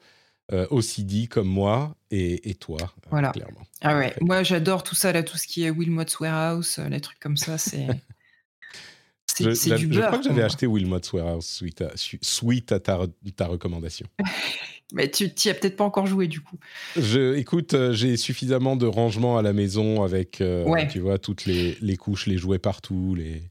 A: euh, OCD comme moi et, et toi, euh,
C: Voilà.
A: clairement.
C: Ah ouais, moi j'adore tout ça là, tout ce qui est Wilmot's Warehouse, euh, les trucs comme ça, c'est c'est du
A: je
C: beurre.
A: crois que j'avais acheté Wilmot's Warehouse suite à, su- suite à ta, re- ta recommandation.
C: Mais tu n'y as peut-être pas encore joué du coup.
A: Je, écoute, euh, j'ai suffisamment de rangement à la maison avec, euh, tu vois, toutes les, les, couches, les jouets partout, les,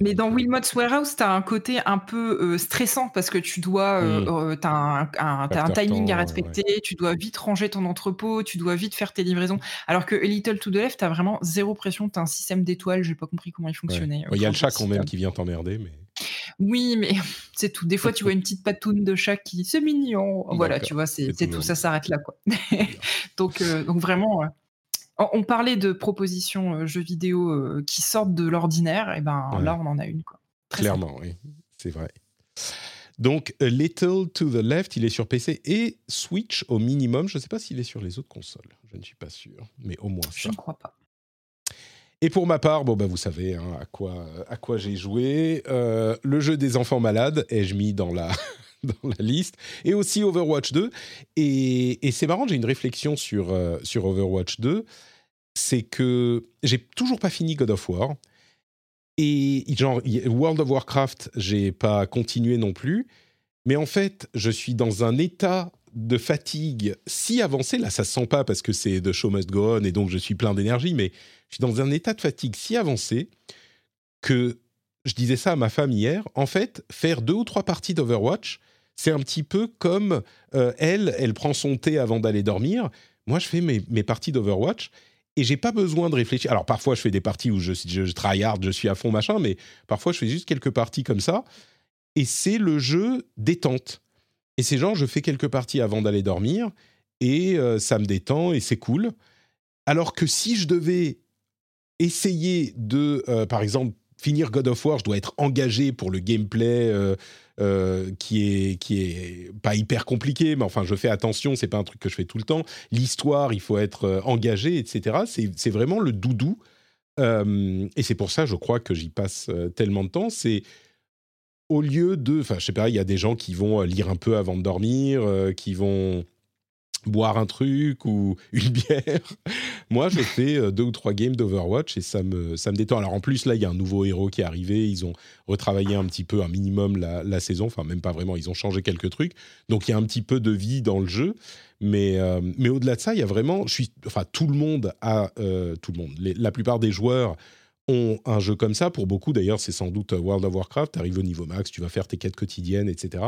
C: mais dans Wilmot's Warehouse, tu as un côté un peu euh, stressant parce que tu dois, euh, euh, tu as un, timing à respecter, tu dois vite ranger ton entrepôt, tu dois vite faire tes livraisons. Alors que Little to the Left, tu as vraiment zéro pression, tu as un système d'étoiles, j'ai pas compris comment il fonctionnait.
A: Il y a le chat quand même qui vient t'emmerder, mais.
C: Oui, mais c'est tout. Des fois, tu vois une petite patoune de chat qui c'est mignon. Voilà, tu vois, c'est tout, ça s'arrête là, quoi. donc, donc vraiment, on parlait de propositions euh, jeux vidéo euh, qui sortent de l'ordinaire, et ben là on en a une quoi.
A: Clairement, oui, c'est vrai. Donc, A Little to the Left, il est sur PC et Switch au minimum. Je ne sais pas s'il est sur les autres consoles. Je ne suis pas sûr, mais au moins ça.
C: Je ne crois pas.
A: Et pour ma part, bon bah vous savez hein, à quoi à quoi j'ai joué. Euh, le jeu des enfants malades ai-je mis dans la dans la liste et aussi Overwatch 2. Et, et c'est marrant, j'ai une réflexion sur sur Overwatch 2 c'est que j'ai toujours pas fini God of War. Et genre, World of Warcraft, j'ai pas continué non plus. Mais en fait, je suis dans un état de fatigue si avancé. Là, ça se sent pas parce que c'est The Show Must Go On et donc je suis plein d'énergie. Mais je suis dans un état de fatigue si avancé que je disais ça à ma femme hier. En fait, faire deux ou trois parties d'Overwatch, c'est un petit peu comme euh, elle, elle prend son thé avant d'aller dormir. Moi, je fais mes, parties d'Overwatch et j'ai pas besoin de réfléchir. Alors parfois je fais des parties où je, je, je tryhard, je suis à fond machin, mais parfois je fais juste quelques parties comme ça. Et c'est le jeu détente. Et c'est genre je fais quelques parties avant d'aller dormir et euh, ça me détend et c'est cool. Alors que si je devais essayer de, euh, par exemple, finir God of War, je dois être engagé pour le gameplay euh, euh, qui est qui est pas hyper compliqué, mais enfin je fais attention, c'est pas un truc que je fais tout le temps. L'histoire, il faut être euh, engagé, etc. C'est vraiment le doudou. et c'est pour ça, je crois que j'y passe tellement de temps. C'est au lieu de, enfin je sais pas, il y a des gens qui vont lire un peu avant de dormir, qui vont boire un truc ou une bière. Moi, je fais euh, deux ou trois games d'Overwatch et ça me, ça me détend. Alors en plus, là, il y a un nouveau héros qui est arrivé. Ils ont retravaillé un petit peu, un minimum, la, saison. Enfin, même pas vraiment. Ils ont changé quelques trucs. Donc il y a un petit peu de vie dans le jeu. Mais, euh, mais au-delà de ça, il y a vraiment... Je suis, enfin, tout le monde a... Euh, tout le monde. la plupart des joueurs ont un jeu comme ça. Pour beaucoup, d'ailleurs, c'est sans doute World of Warcraft. Tu arrives au niveau max, tu vas faire tes quêtes quotidiennes, etc.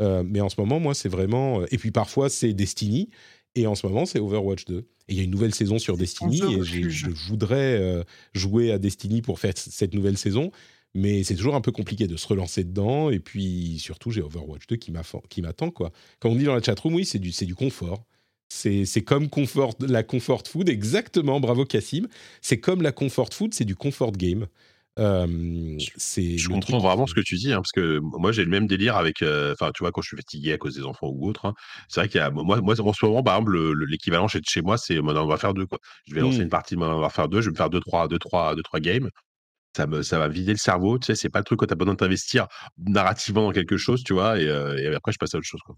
A: Euh, mais en ce moment, moi, c'est vraiment. Euh, et puis parfois, c'est Destiny. Et en ce moment, c'est Overwatch 2. Et il y a une nouvelle saison sur Destiny. Et je voudrais euh, jouer à Destiny pour faire cette nouvelle saison. Mais c'est toujours un peu compliqué de se relancer dedans. Et puis surtout, j'ai Overwatch 2 qui m'attend. quoi. Comme on dit dans la chatroom, oui, c'est du, du confort. C'est comme confort, la comfort food, exactement, bravo Cassim. C'est comme la comfort food, c'est du comfort game.
B: Euh, je comprends vraiment ce que tu dis, hein, parce que moi j'ai le même délire avec, enfin tu vois, quand je suis fatigué à cause des enfants ou autre, hein, c'est vrai qu'il y a, moi, moi en ce moment, par exemple, l'équivalent chez, chez moi, c'est on va faire deux quoi. Je vais lancer mmh. une partie, on va faire deux, je vais me faire deux trois, deux trois, deux trois games. Ça me, ça va vider le cerveau, tu sais, c'est pas le truc quand t'as besoin d'investir narrativement dans quelque chose, tu vois, et, et, après je passe à autre chose quoi.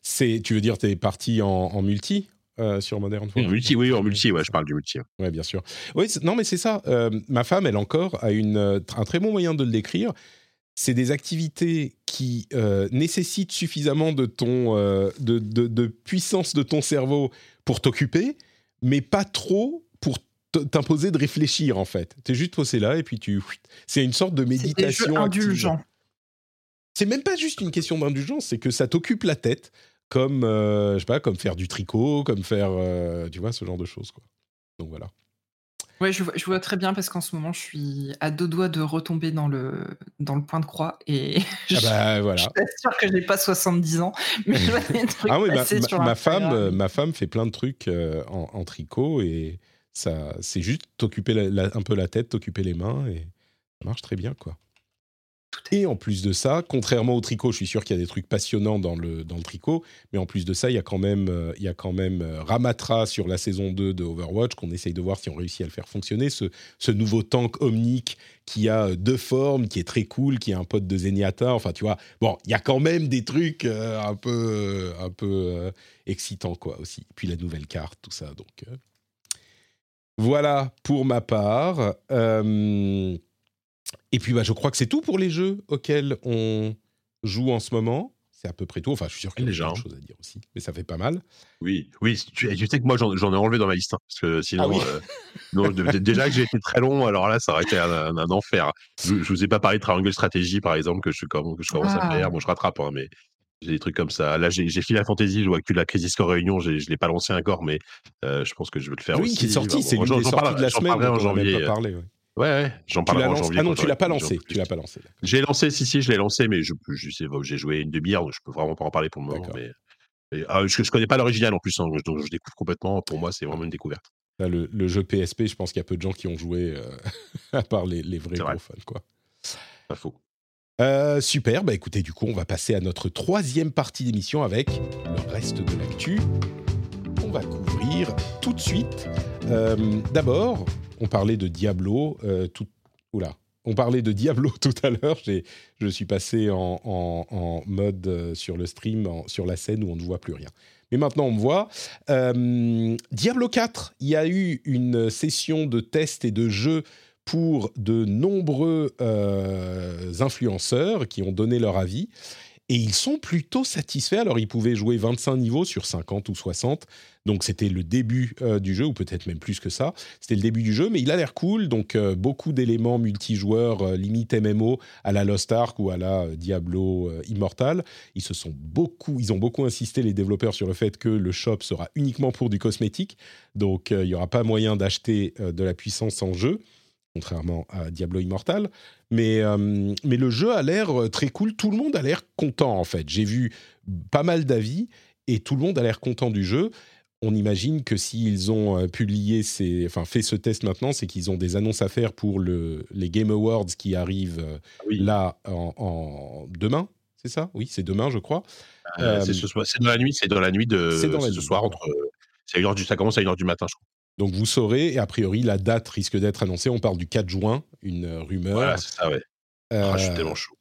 A: C'est, tu veux dire, t'es parti en, en multi? Euh, sur Modern
B: Warfare. Multi, oui, en multi, ouais, je parle du multi.
A: Ouais, bien sûr. Oui, non, mais c'est ça. Euh, ma femme, elle encore, a une, euh, un très bon moyen de le décrire. C'est des activités qui nécessitent suffisamment de, ton, de, de, puissance de ton cerveau pour t'occuper, mais pas trop pour t'imposer de réfléchir, en fait. Tu es juste posé là et puis tu... C'est une sorte de méditation. C'est indulgent. C'est même pas juste une question d'indulgence, c'est que ça t'occupe la tête comme euh, je sais pas, comme faire du tricot, comme faire, euh, tu vois, ce genre de choses, quoi. Donc voilà.
C: Ouais, je vois, je vois très bien parce qu'en ce moment, je suis à deux doigts de retomber dans le, dans le point de croix et je,
A: ah bah, voilà.
C: je sûr que j'ai pas 70 ans, mais je vois des trucs
A: ah oui, ma, ma, femme, ma femme fait plein de trucs euh, en, tricot et ça, c'est juste t'occuper un peu la tête, t'occuper les mains et ça marche très bien, quoi. Et en plus de ça, contrairement au tricot, je suis sûr qu'il y a des trucs passionnants dans le, dans le tricot, mais en plus de ça, il y a quand même, euh, il y a quand même euh, Ramatra sur la saison 2 de Overwatch, qu'on essaye de voir si on réussit à le faire fonctionner, ce, ce nouveau tank omnique qui a euh, deux formes, qui est très cool, qui est un pote de Zenyatta, enfin tu vois, bon, il y a quand même des trucs un peu, un peu excitants quoi aussi. Puis la nouvelle carte, tout ça, donc... Voilà pour ma part. Et puis, bah, je crois que c'est tout pour les jeux auxquels on joue en ce moment. c'est à peu près tout. Enfin, je suis sûr qu'il y a
B: Déjà,
A: plein de
B: hein.
A: choses à dire aussi, mais ça fait pas mal.
B: Oui, oui. Tu, tu sais que moi, j'en ai enlevé dans ma liste. hein, parce que sinon,
A: Ah oui.
B: euh, non, déjà que j'ai été très long, alors là, ça aurait été un, un- un enfer. Je, je vous ai pas parlé de Triangle Stratégie, par exemple, que je, comm- que je commence à
C: Ah.
B: faire. Bon, je rattrape, hein, mais j'ai des trucs comme ça. Là, j'ai Final Fantasy, je vois que la Crisis Core Réunion, je l'ai pas lancé encore, mais euh, je pense que je vais le faire
A: oui,
B: aussi.
A: qui est sorti,
B: Bon,
A: c'est
B: j'en-
A: l'une des sorties de la semaine.
B: en janvier.
A: pas
B: euh,
A: parlé. ouais.
B: Ouais, ouais, j'en parlerai
A: l'as
B: en janvier.
A: Ah non, tu l'as pas lancé. Tu l'as pas lancé.
B: J'ai lancé, si, si, je l'ai lancé, mais je, je sais, j'ai joué une demi-heure, donc je peux vraiment pas en parler pour le moment. Mais, mais, ah, je, je connais pas l'original en plus, hein, donc je découvre complètement. Pour moi, c'est vraiment une découverte.
A: Là, le, le jeu PSP, je pense qu'il y a peu de gens qui ont joué, euh, à part les, les vrais
B: vrai.
A: gros fans. Quoi.
B: Pas faux.
A: Euh, super, bah écoutez, du coup, on va passer à notre troisième partie d'émission avec le reste de l'actu. Va couvrir tout de suite. Euh, D'abord, on parlait de Diablo. euh, tout... Oula. On parlait de Diablo tout à l'heure. Je suis passé en, en- mode euh, sur le stream, sur la scène où on ne voit plus rien. Mais maintenant, on me voit. Euh, Diablo 4, il y a eu une session de test et de jeu pour de nombreux influenceurs qui ont donné leur avis. Et ils sont plutôt satisfaits. Alors, ils pouvaient jouer 25 niveaux sur 50 ou 60. Donc, c'était le début euh, du jeu, ou peut-être même plus que ça. C'était le début du jeu, mais il a l'air cool. Donc, euh, beaucoup d'éléments multijoueurs, euh, limite MMO, à la Lost Ark ou à la euh, Diablo Immortal. Ils, se sont beaucoup, ils ont beaucoup insisté, les développeurs, sur le fait que le shop sera uniquement pour du cosmétique. Donc, il n'y aura pas moyen d'acheter de la puissance en jeu contrairement à Diablo Immortal. Mais, euh, mais le jeu a l'air euh, très cool. Tout le monde a l'air content, en fait. J'ai vu pas mal d'avis et tout le monde a l'air content du jeu. On imagine que s'ils ont euh, publié ces, enfin fait ce test maintenant, c'est qu'ils ont des annonces à faire pour le, les Game Awards qui arrivent
B: Oui,
A: là en, en- demain. C'est ça? Oui, c'est demain, je crois.
B: euh,
A: euh,
B: c'est ce soir- c'est dans la nuit, c'est dans la nuit de
A: C'est dans la
B: ce
A: nuit,
B: soir
A: d'accord.
B: entre. ça commence à 1h du matin, je crois.
A: Donc vous saurez, et a priori, la date risque d'être annoncée. On parle du 4 juin, une euh, rumeur.
B: Voilà, c'est ça, ouais. Ah, je suis
A: Euh,
B: tellement chaud.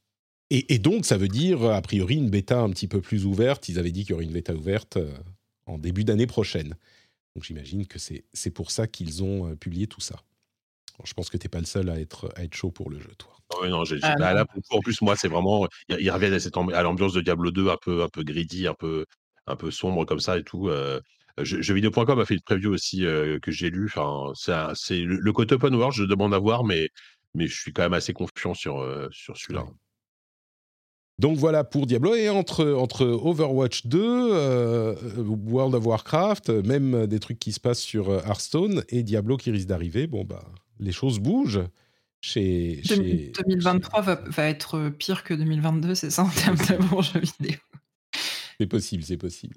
A: Et, et donc, ça veut dire, a priori, une bêta un petit peu plus ouverte. Ils avaient dit qu'il y aurait une bêta ouverte euh, en début d'année prochaine. Donc, j'imagine que c'est c'est pour ça qu'ils ont publié tout ça. Je pense que tu n'es pas le seul à être, à être chaud pour le jeu, toi.
B: Ah ouais, non, j'ai,
C: Ah,
B: bah,
C: non.
B: là, pour le coup, en plus, moi, c'est vraiment. Ils, reviennent à, l'ambiance de Diablo 2, un peu, un peu greedy, un peu, un peu sombre comme ça et tout. Euh, jeuxvideo.com a fait une preview aussi euh, que j'ai lu. Enfin, c'est, le, le côté open world, je demande à voir, mais, mais je suis quand même assez confiant sur, euh, sur celui-là.
A: Ouais. Donc voilà pour Diablo. Et entre, entre Overwatch 2, euh, World of Warcraft, même des trucs qui se passent sur Hearthstone et Diablo qui risquent d'arriver, bon, bah, les choses bougent chez.
C: Deux-
A: chez
C: 2023 va, va être pire que 2022, c'est ça en termes d'amour jeux vidéo?
A: C'est possible, c'est possible.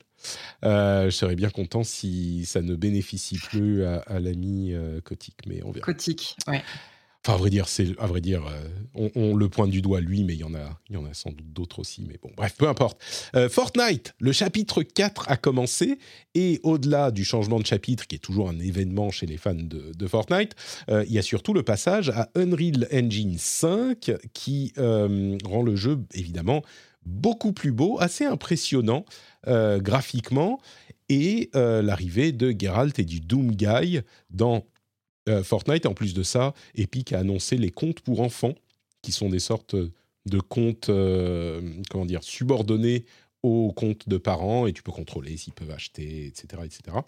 A: Euh, je serais bien content si ça ne bénéficie plus à, à l'ami euh, Kotick, mais on verra.
C: Cotique, ouais.
A: Enfin, à vrai dire, c'est à vrai dire, euh, on, on le pointe du doigt lui, mais il y en a, il y en a sans doute d'autres aussi. Mais bon, bref, peu importe. Euh, Fortnite, le chapitre 4 a commencé et au-delà du changement de chapitre, qui est toujours un événement chez les fans de, de Fortnite, euh, il y a surtout le passage à Unreal Engine 5 qui rend le jeu évidemment beaucoup plus beau, assez impressionnant euh, graphiquement, et euh, l'arrivée de Geralt et du Doom Guy dans euh, Fortnite. En plus de ça, Epic a annoncé les comptes pour enfants, qui sont des sortes de comptes, comment dire, subordonnés aux comptes de parents, et tu peux contrôler s'ils peuvent acheter, etc., etc.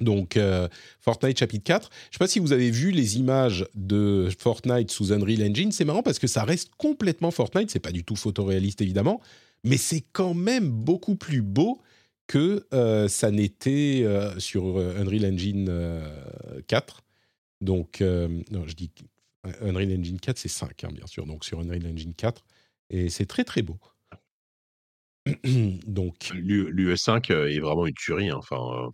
A: Donc, euh, Fortnite chapitre 4. Je ne sais pas si vous avez vu les images de Fortnite sous Unreal Engine. C'est marrant parce que ça reste complètement Fortnite. C'est pas du tout photoréaliste, évidemment. Mais c'est quand même beaucoup plus beau que euh, ça n'était euh, sur Unreal Engine euh, 4. Donc, non, je dis Unreal Engine 4, c'est 5, hein, bien sûr. Donc, sur Unreal Engine 4. Et c'est très, très beau. Donc,
B: L'U- L'UE5 euh, est vraiment une tuerie. hein. Enfin,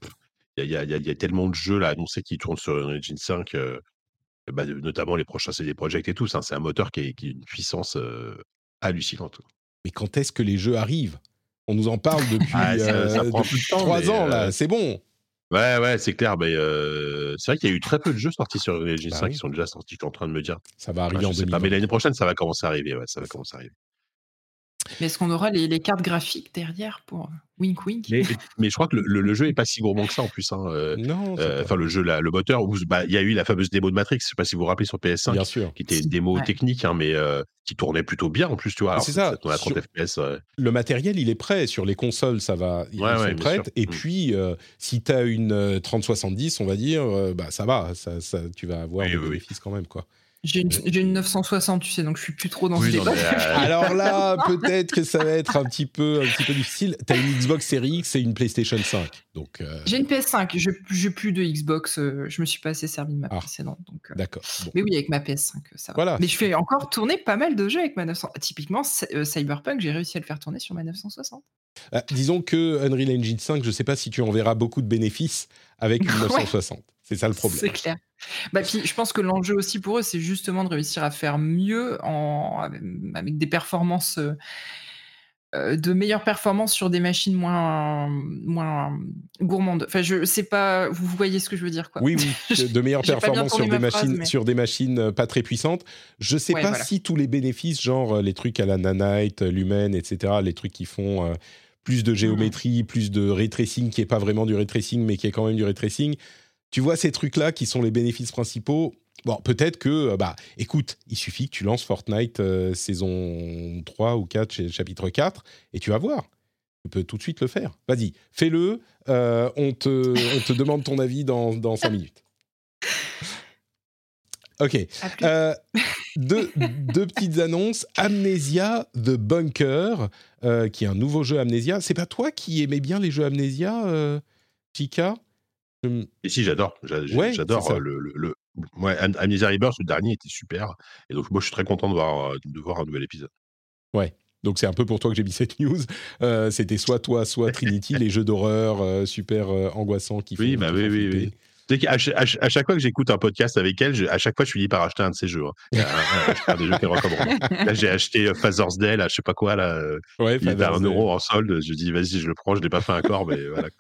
B: il y, a, il y a- il y a tellement de jeux là annoncés qui tournent sur Unreal Engine 5, euh, bah, de- notamment les prochains CD Projekt et tout. C'est un moteur qui, est, qui a une puissance euh, hallucinante.
A: mais quand est-ce que les jeux arrivent? On nous en parle depuis,
B: Ah, ça- ça
A: euh, depuis
B: temps,
A: trois ans, là.
B: euh,
A: C'est bon.
B: Ouais, ouais, c'est clair. Mais euh, c'est vrai qu'il y a eu très peu de jeux sortis sur Unreal Engine
A: Bah
B: 5
A: oui.
B: qui sont déjà sortis. Je suis en train de me dire.
A: Ça va arriver en
B: sais pas,
A: 2020.
B: mais l'année prochaine, ça va commencer à arriver. Ouais, ça va commencer à arriver.
C: Mais est-ce qu'on aura les, cartes graphiques derrière pour wink wink?
B: Mais, je crois que le, jeu est pas si gourmand que ça en plus. Hein, euh, non. Euh, enfin, le jeu, le moteur, bah, il y a eu la fameuse démo de Matrix. Je sais pas si vous vous rappelez sur PS5,
A: Bien sûr.
B: qui était une démo technique, hein, mais euh, qui tournait plutôt bien en plus. Tu vois,
A: c'est ça. FPS, le matériel, il est prêt sur les consoles, ça va. Ils sont prêts. Et mm. puis, si tu as une 3070, on va dire, bah ça va, ça, ça, tu vas avoir des bénéfices quand même, quoi.
C: J'ai une, 960, tu sais, donc je suis plus trop dans ce débat. Euh,
A: Alors là, peut-être que ça va être un petit peu, un petit peu difficile. T'as une Xbox Series X et une PlayStation 5, donc.
C: Euh, J'ai une PS5. Je n'ai plus de Xbox. Euh, je me suis pas assez servi de ma ah, précédente, donc.
A: D'accord.
C: Mais oui, avec ma PS5, ça va. Voilà. Mais je fais encore tourner pas mal de jeux avec ma 960. Typiquement, Cyberpunk, j'ai réussi à le faire tourner sur ma 960.
A: disons que Unreal Engine 5, je sais pas si tu en verras beaucoup de bénéfices avec une 960. C'est ça le problème.
C: C'est clair. Bah, puis, je pense que l'enjeu aussi pour eux, c'est justement de réussir à faire mieux en, avec des performances, euh, euh, de meilleures performances sur des machines moins, moins gourmandes. Enfin, je sais pas, vous voyez ce que je veux dire, quoi.
A: Oui, oui, de meilleures performances sur des, machines, sur des machines euh, pas très puissantes. Je sais pas si tous les bénéfices, genre les trucs à la nanite, lumen, etc., les trucs qui font plus de géométrie, plus de ray tracing, qui est pas vraiment du ray tracing, mais qui est quand même du ray tracing tu vois ces trucs-là qui sont les bénéfices principaux. Bon, peut-être que, euh, bah, écoute, il suffit que tu lances Fortnite euh, saison 3 ou 4, chapitre 4, et tu vas voir. Tu peux tout de suite le faire. Vas-y, fais-le. Euh, on, te, on te demande ton avis dans, dans 5 minutes. Ok. deux, deux, petites annonces. Amnesia The Bunker, qui est un nouveau jeu Amnesia. C'est pas toi qui aimais bien les jeux Amnesia, Chica?
B: Et si, j'adore. J'adore le, le, le, Ouais, Amnesia Rebirth, le dernier était super. Et donc, moi, je suis très content de voir, de voir un nouvel épisode.
A: Ouais. Donc, c'est un peu pour toi que j'ai mis cette news. Euh, c'était soit toi, soit Trinity, les jeux d'horreur euh, super euh, angoissants qui
B: Oui, bah oui, oui, oui. À, à, chaque fois que j'écoute un podcast avec elle, à chaque fois, je suis dit par acheter un de ces jeux. Hein. Un, des jeux qu'elle recommande. Là, j'ai acheté Father's Day, là, je sais pas quoi, là. Ouais, il était à un euro en solde. Je dis, vas-y, je le prends. Je l'ai pas fait encore, mais voilà.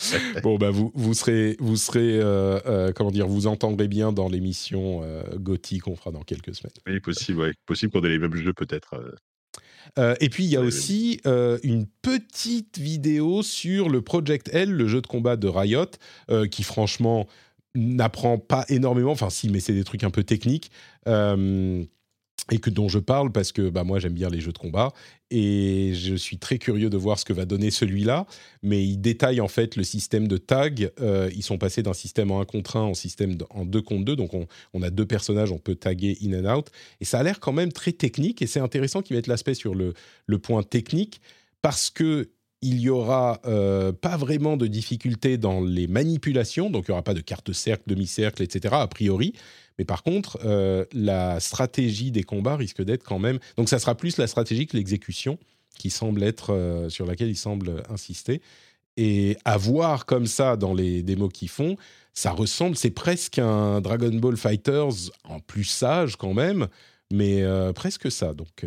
A: bon, bah, vous, vous serez, vous serez euh, euh, comment dire, vous entendrez bien dans l'émission euh, gothique qu'on fera dans quelques semaines.
B: Oui, possible, ouais. possible qu'on ait les mêmes jeux peut-être.
A: et puis il y a aussi une petite vidéo sur le Project L, le jeu de combat de Riot, qui franchement n'apprend pas énormément, enfin si, mais c'est des trucs un peu techniques et que dont je parle parce que bah, moi j'aime bien les jeux de combat et je suis très curieux de voir ce que va donner celui-là. Mais il détaille en fait le système de tag. Euh, ils sont passés d'un système en 1 contre 1 en système en 2 contre 2. Donc on, a deux personnages, on peut taguer in and out. Et ça a l'air quand même très technique et c'est intéressant qu'ils mettent l'aspect sur le, point technique parce que il y aura euh, pas vraiment de difficultés dans les manipulations, donc il n'y aura pas de carte cercle, demi-cercle, etc. a priori, mais par contre, euh, la stratégie des combats risque d'être quand même. Donc, ça sera plus la stratégie que l'exécution qui semble être euh, sur laquelle il semble insister. Et à voir comme ça dans les démos qu'ils font, ça ressemble, c'est presque un Dragon Ball Fighters en plus sage quand même, mais euh, presque ça. Donc,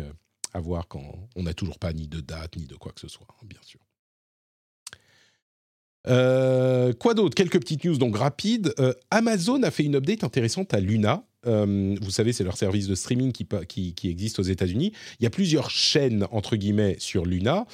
A: à voir quand on n'a toujours pas ni de date ni de quoi que ce soit, hein, bien sûr. Euh, quoi d'autre? Quelques petites news donc rapides. Euh, Amazon a fait une update intéressante à Luna. Euh, vous savez, c'est leur service de streaming qui, qui, existe aux États-Unis. Il y a plusieurs chaînes, entre guillemets, sur Luna.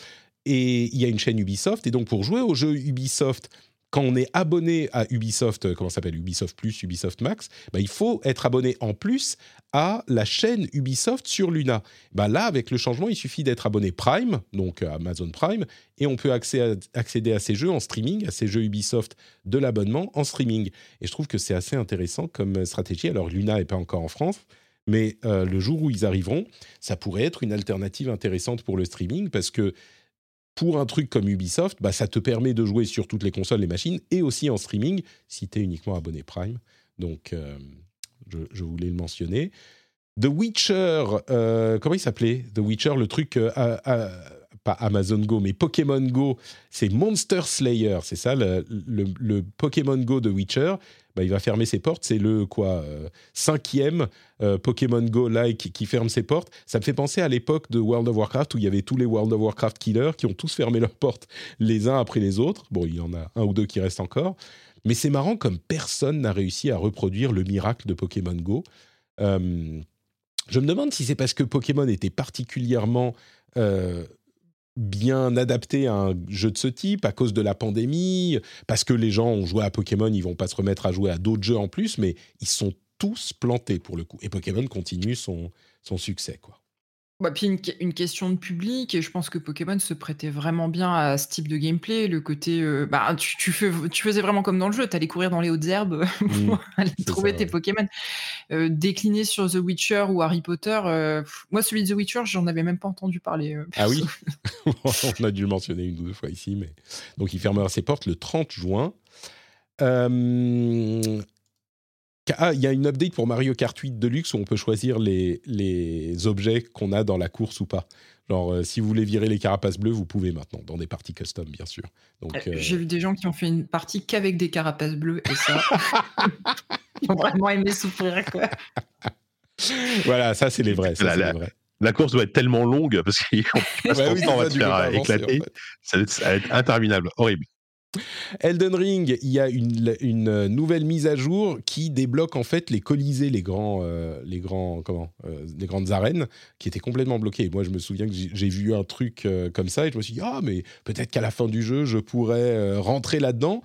A: Et il y a une chaîne Ubisoft. Et donc, pour jouer au jeu Ubisoft quand on est abonné à Ubisoft, euh, comment s'appelle Ubisoft Plus, Ubisoft Max, bah, il faut être abonné en plus à la chaîne Ubisoft sur Luna. Bah, là, avec le changement, il suffit d'être abonné Prime, donc euh, Amazon Prime, et on peut accéder à ces jeux en streaming, à ces jeux Ubisoft de l'abonnement en streaming. Et je trouve que c'est assez intéressant comme euh, stratégie. Alors Luna n'est pas encore en France, mais le jour où ils arriveront, ça pourrait être une alternative intéressante pour le streaming parce que pour un truc comme Ubisoft, bah, ça te permet de jouer sur toutes les consoles, les machines, et aussi en streaming, si tu es uniquement abonné Prime. Donc, euh, je, voulais le mentionner. The Witcher, euh, comment il s'appelait? The Witcher, le truc, euh, pas Amazon Go, mais Pokémon Go, c'est Monster Slayer, c'est ça, le, le, Pokémon Go de Witcher. Bah, il va fermer ses portes. C'est le quoi euh, cinquième euh, Pokémon Go like qui ferme ses portes. Ça me fait penser à l'époque de World of Warcraft où il y avait tous les World of Warcraft killers qui ont tous fermé leurs portes les uns après les autres. Bon, il y en a un ou deux qui restent encore. Mais c'est marrant comme personne n'a réussi à reproduire le miracle de Pokémon Go. Euh, je me demande si c'est parce que Pokémon était particulièrement bien adapté à un jeu de ce type à cause de la pandémie, parce que les gens ont joué à Pokémon, ils vont pas se remettre à jouer à d'autres jeux en plus, mais ils sont tous plantés pour le coup. Et Pokémon continue son, son succès, quoi.
C: Bah, puis une, question de public, et je pense que Pokémon se prêtait vraiment bien à ce type de gameplay. Le côté, euh, bah, tu, tu, fais, tu, faisais vraiment comme dans le jeu, tu allais courir dans les hautes herbes mmh, pour aller trouver tes Pokémon. Euh, décliné sur The Witcher ou Harry Potter, euh, moi celui de The Witcher, j'en avais même pas entendu parler.
A: ah oui? On a dû le mentionner une ou deux fois ici, mais donc il fermera ses portes le 30 juin. Ah, il y a une update pour Mario Kart 8 Deluxe où on peut choisir les, les objets qu'on a dans la course ou pas. Genre, euh, si vous voulez virer les carapaces bleues, vous pouvez maintenant, dans des parties custom, bien sûr. Donc,
C: euh, euh, J'ai vu des gens qui ont fait une partie qu'avec des carapaces bleues, et ça, ils ont vraiment aimé souffrir. Quoi.
A: voilà, ça, c'est les vrais. Ça,
B: la, la, course doit être tellement longue, parce qu'on passe ouais, oui, temps à te faire éclater. ça va être interminable, horrible.
A: Elden Ring, il y a une, nouvelle mise à jour qui débloque en fait les colisées, les grands, euh, les grands, comment, euh, les grandes arènes qui étaient complètement bloquées. Moi, je me souviens que j'ai vu un truc euh, comme ça et je me suis dit ah mais peut-être qu'à la fin du jeu, je pourrais rentrer là-dedans.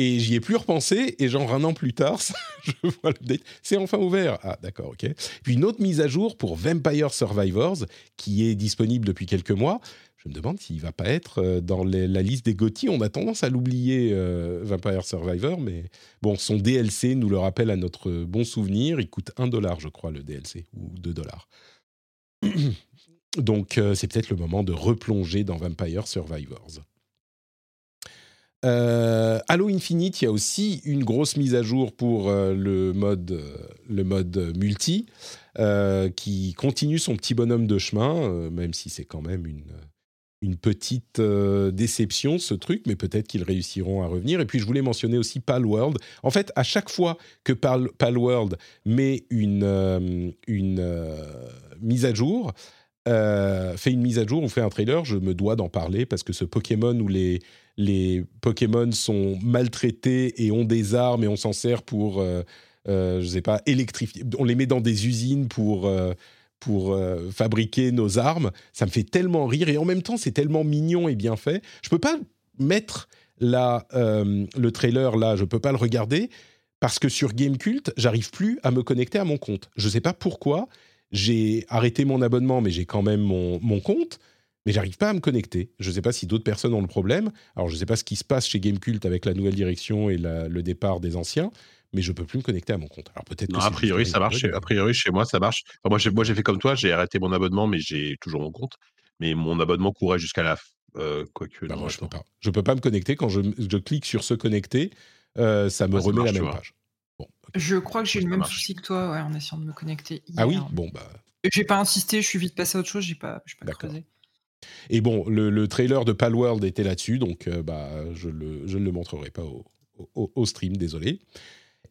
A: Et j'y ai plus repensé, et genre un an plus tard, c'est enfin ouvert. Ah, d'accord, ok. Puis une autre mise à jour pour Vampire Survivors, qui est disponible depuis quelques mois me demande s'il va pas être euh, dans la liste des GOTY. On a tendance à l'oublier, euh, Vampire Survivor, mais bon, son DLC nous le rappelle à notre bon souvenir. Il coûte 1 dollar, je crois, le DLC, ou 2 dollars. Donc, euh, c'est peut-être le moment de replonger dans Vampire Survivors. Halo Infinite, il y a aussi une grosse mise à jour pour le, mode, le mode multi, qui continue son petit bonhomme de chemin, même si c'est quand même une, une petite euh, déception ce truc, mais peut-être qu'ils réussiront à revenir. Et puis je voulais mentionner aussi Palworld. En fait, à chaque fois que Pal Palworld met une, euh, euh, mise à jour, fait une mise à jour ou fait un trailer, je me dois d'en parler parce que ce Pokémon où les, les Pokémon sont maltraités et ont des armes et on s'en sert pour, je sais pas, électrifier. On les met dans des usines pour pour euh, fabriquer nos armes. Ça me fait tellement rire et en même temps, c'est tellement mignon et bien fait. Je peux pas mettre la, euh, le trailer là, je peux pas le regarder parce que sur Gamecult, j'arrive plus à me connecter à mon compte. Je sais pas pourquoi. J'ai arrêté mon abonnement, mais j'ai quand même mon, mon compte. Mais j'arrive pas à me connecter. Je ne sais pas si d'autres personnes ont le problème. Alors je ne sais pas ce qui se passe chez Gamecult avec la nouvelle direction et le départ des anciens mais je peux plus me connecter à mon compte. Alors peut-être.
B: a priori ça marche. A priori chez moi ça marche. moi j'ai moi j'ai fait comme toi, j'ai arrêté mon abonnement, mais j'ai toujours mon compte. Mais mon abonnement courait jusqu'à la euh, quoique.
A: Bah, je peux pas. Je peux pas me connecter quand je, je clique sur se connecter, euh, ça me remet la même page.
C: Bon, Je crois que j'ai le même souci que toi, ouais, en essayant de me connecter.
A: Ah oui, bon bah.
C: J'ai pas insisté, je suis vite passé à autre chose, j'ai pas, pas creusé.
A: Et bon, le, le, trailer de Palworld était là-dessus, donc euh, bah, je, le, je ne le montrerai pas au, au, au stream, désolé.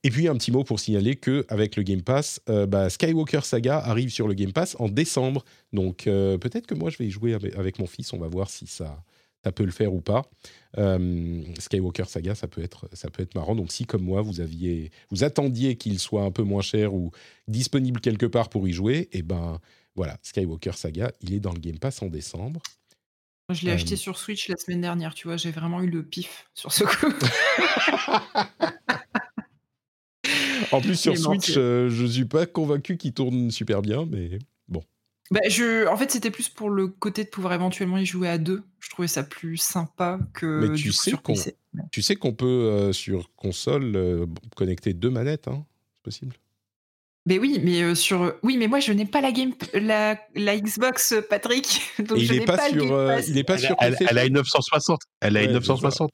A: Et puis un petit mot pour signaler que avec le Game Pass, euh, bah, Skywalker Saga arrive sur le Game Pass en décembre. Donc euh, peut-être que moi je vais y jouer avec, mon fils. On va voir si ça, ça peut le faire ou pas. Euh, Skywalker Saga, ça peut être ça peut être marrant. Donc si comme moi vous aviez vous attendiez qu'il soit un peu moins cher ou disponible quelque part pour y jouer, et eh ben voilà Skywalker Saga, il est dans le Game Pass en décembre.
C: Je l'ai acheté sur Switch la semaine dernière, tu vois, j'ai vraiment eu le pif sur ce coup.
A: En plus, sur Switch, euh, je suis pas convaincu qu'il tourne super bien, mais bon.
C: Bah, je... En fait, c'était plus pour le côté de pouvoir éventuellement y jouer à deux. Je trouvais ça plus sympa que
A: mais tu sais sur PC. Tu sais qu'on peut, euh, sur console, euh, connecter deux manettes, hein c'est possible
C: mais oui, mais euh, sur oui, mais moi je n'ai pas la game la, la Xbox Patrick, donc je n'ai pas, pas, sur
A: euh, il est pas sur
B: elle, elle, a une 960, elle a une 960.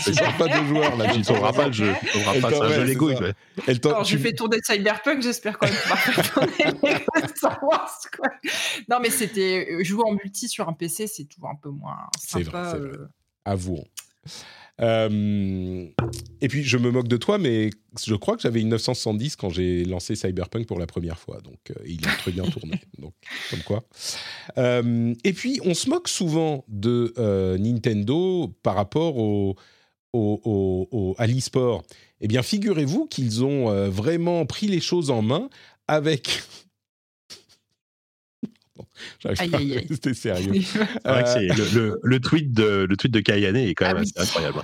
A: C'est pas de joueurs là,
B: tu tourneras pas le jeu, pas.
C: Alors je fais tourner Cyberpunk, j'espère quand même faire tourner Star Wars quoi. Non mais c'était euh, jouer en multi sur un PC, c'est toujours un peu moins sympa. C'est vrai, vrai.
A: Avouons. Euh, et puis, je me moque de toi, mais je crois que j'avais une 970 quand j'ai lancé Cyberpunk pour la première fois. Donc, euh, il a très bien tourné. Donc, comme quoi. Euh, et puis, on se moque souvent de Nintendo par rapport au, au, au, à l'e-sport. Eh bien, figurez-vous qu'ils ont vraiment pris les choses en main avec C'était sérieux.
B: le, le, tweet de, le tweet de Kayane est quand même ah assez incroyable.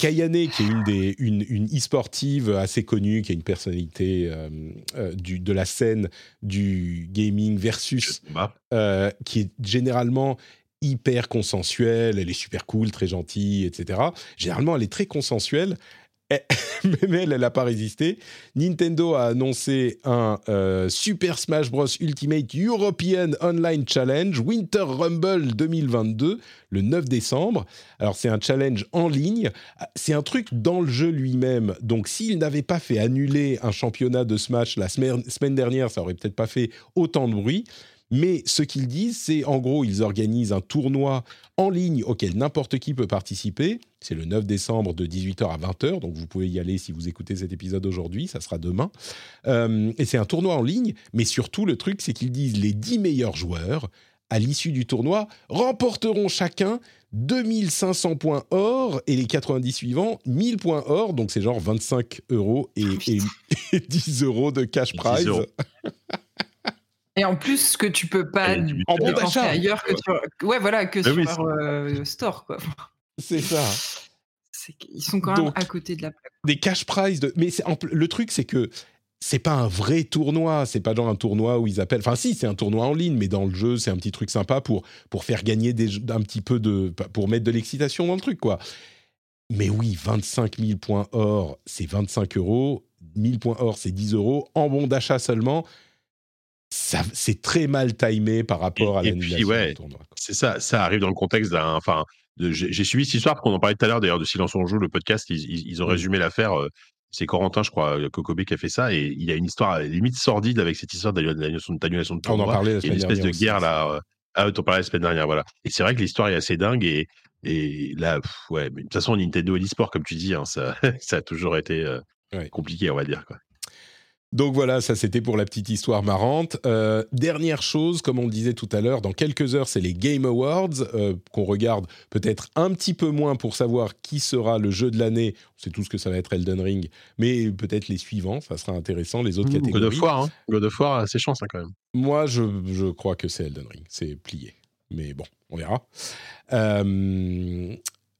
A: Kayane, qui est une des une, une e-sportive assez connue, qui est une personnalité euh, euh, du, de la scène du gaming versus, euh, qui est généralement hyper consensuelle, elle est super cool, très gentille, etc. Généralement, elle est très consensuelle. Eh, mais elle, elle n'a pas résisté. Nintendo a annoncé un euh, Super Smash Bros. Ultimate European Online Challenge Winter Rumble 2022 le 9 décembre. Alors c'est un challenge en ligne. C'est un truc dans le jeu lui-même. Donc s'il n'avait pas fait annuler un championnat de Smash la semaine, semaine dernière, ça aurait peut-être pas fait autant de bruit. Mais ce qu'ils disent, c'est en gros, ils organisent un tournoi en ligne auquel n'importe qui peut participer. C'est le 9 décembre de 18h à 20h, donc vous pouvez y aller si vous écoutez cet épisode aujourd'hui, ça sera demain. Euh, et c'est un tournoi en ligne, mais surtout le truc, c'est qu'ils disent les 10 meilleurs joueurs à l'issue du tournoi remporteront chacun 2500 points or et les 90 suivants 1000 points or, donc c'est genre 25 euros et, 10 euros de cash prize.
C: Et en plus, ce que tu peux pas
A: en bon d'achat
C: ailleurs que sur, ouais, voilà, que sur leur euh, store, quoi.
A: C'est ça.
C: Ils sont quand même à côté de la plaque.
A: Des cash prizes de. Mais le truc, c'est que c'est pas un vrai tournoi, c'est pas genre un tournoi où ils appellent. Enfin, si, c'est un tournoi en ligne, mais dans le jeu, c'est un petit truc sympa pour, pour faire gagner des, un petit peu de. pour mettre de l'excitation dans le truc, quoi. Mais oui, 25 000 points or, c'est 25 euros. 1000 points or, c'est 10 euros. En bon d'achat seulement, c'est très mal timé par rapport à l'annulation
B: ouais, tournoi. C'est ça, ça arrive dans le contexte d'un. Enfin, j'ai suivi cette histoire, qu'on en parlait tout à l'heure d'ailleurs de Silence on joue, le podcast, ils, ont mmh. résumé l'affaire. Euh, c'est Corentin, je crois, Kokobé qui a fait ça, et il y a une histoire limite sordide avec cette histoire d'annulation de tournoi.
A: On en parlait la
B: semaine
A: dernière.
B: une espèce de guerre là. Euh, ah, t'en parlais la semaine dernière, voilà. Et c'est vrai que l'histoire est assez dingue, et, et là, ouais, mais de toute façon, Nintendo et l'e-sport, comme tu dis, hein, ça, ça a toujours été euh, compliqué, on va dire. Quoi.
A: Donc voilà, ça c'était pour la petite histoire marrante. Euh, dernière chose, comme on le disait tout à l'heure, dans quelques heures, c'est les Game Awards euh, qu'on regarde peut-être un petit peu moins pour savoir qui sera le jeu de l'année. On sait tous que ça va être Elden Ring, mais peut-être les suivants, ça sera intéressant, les autres catégories.
B: God of War, hein. God of War a ses chances hein, quand même.
A: Moi, je, je crois que c'est Elden Ring, c'est plié. Mais bon, on verra. Euh,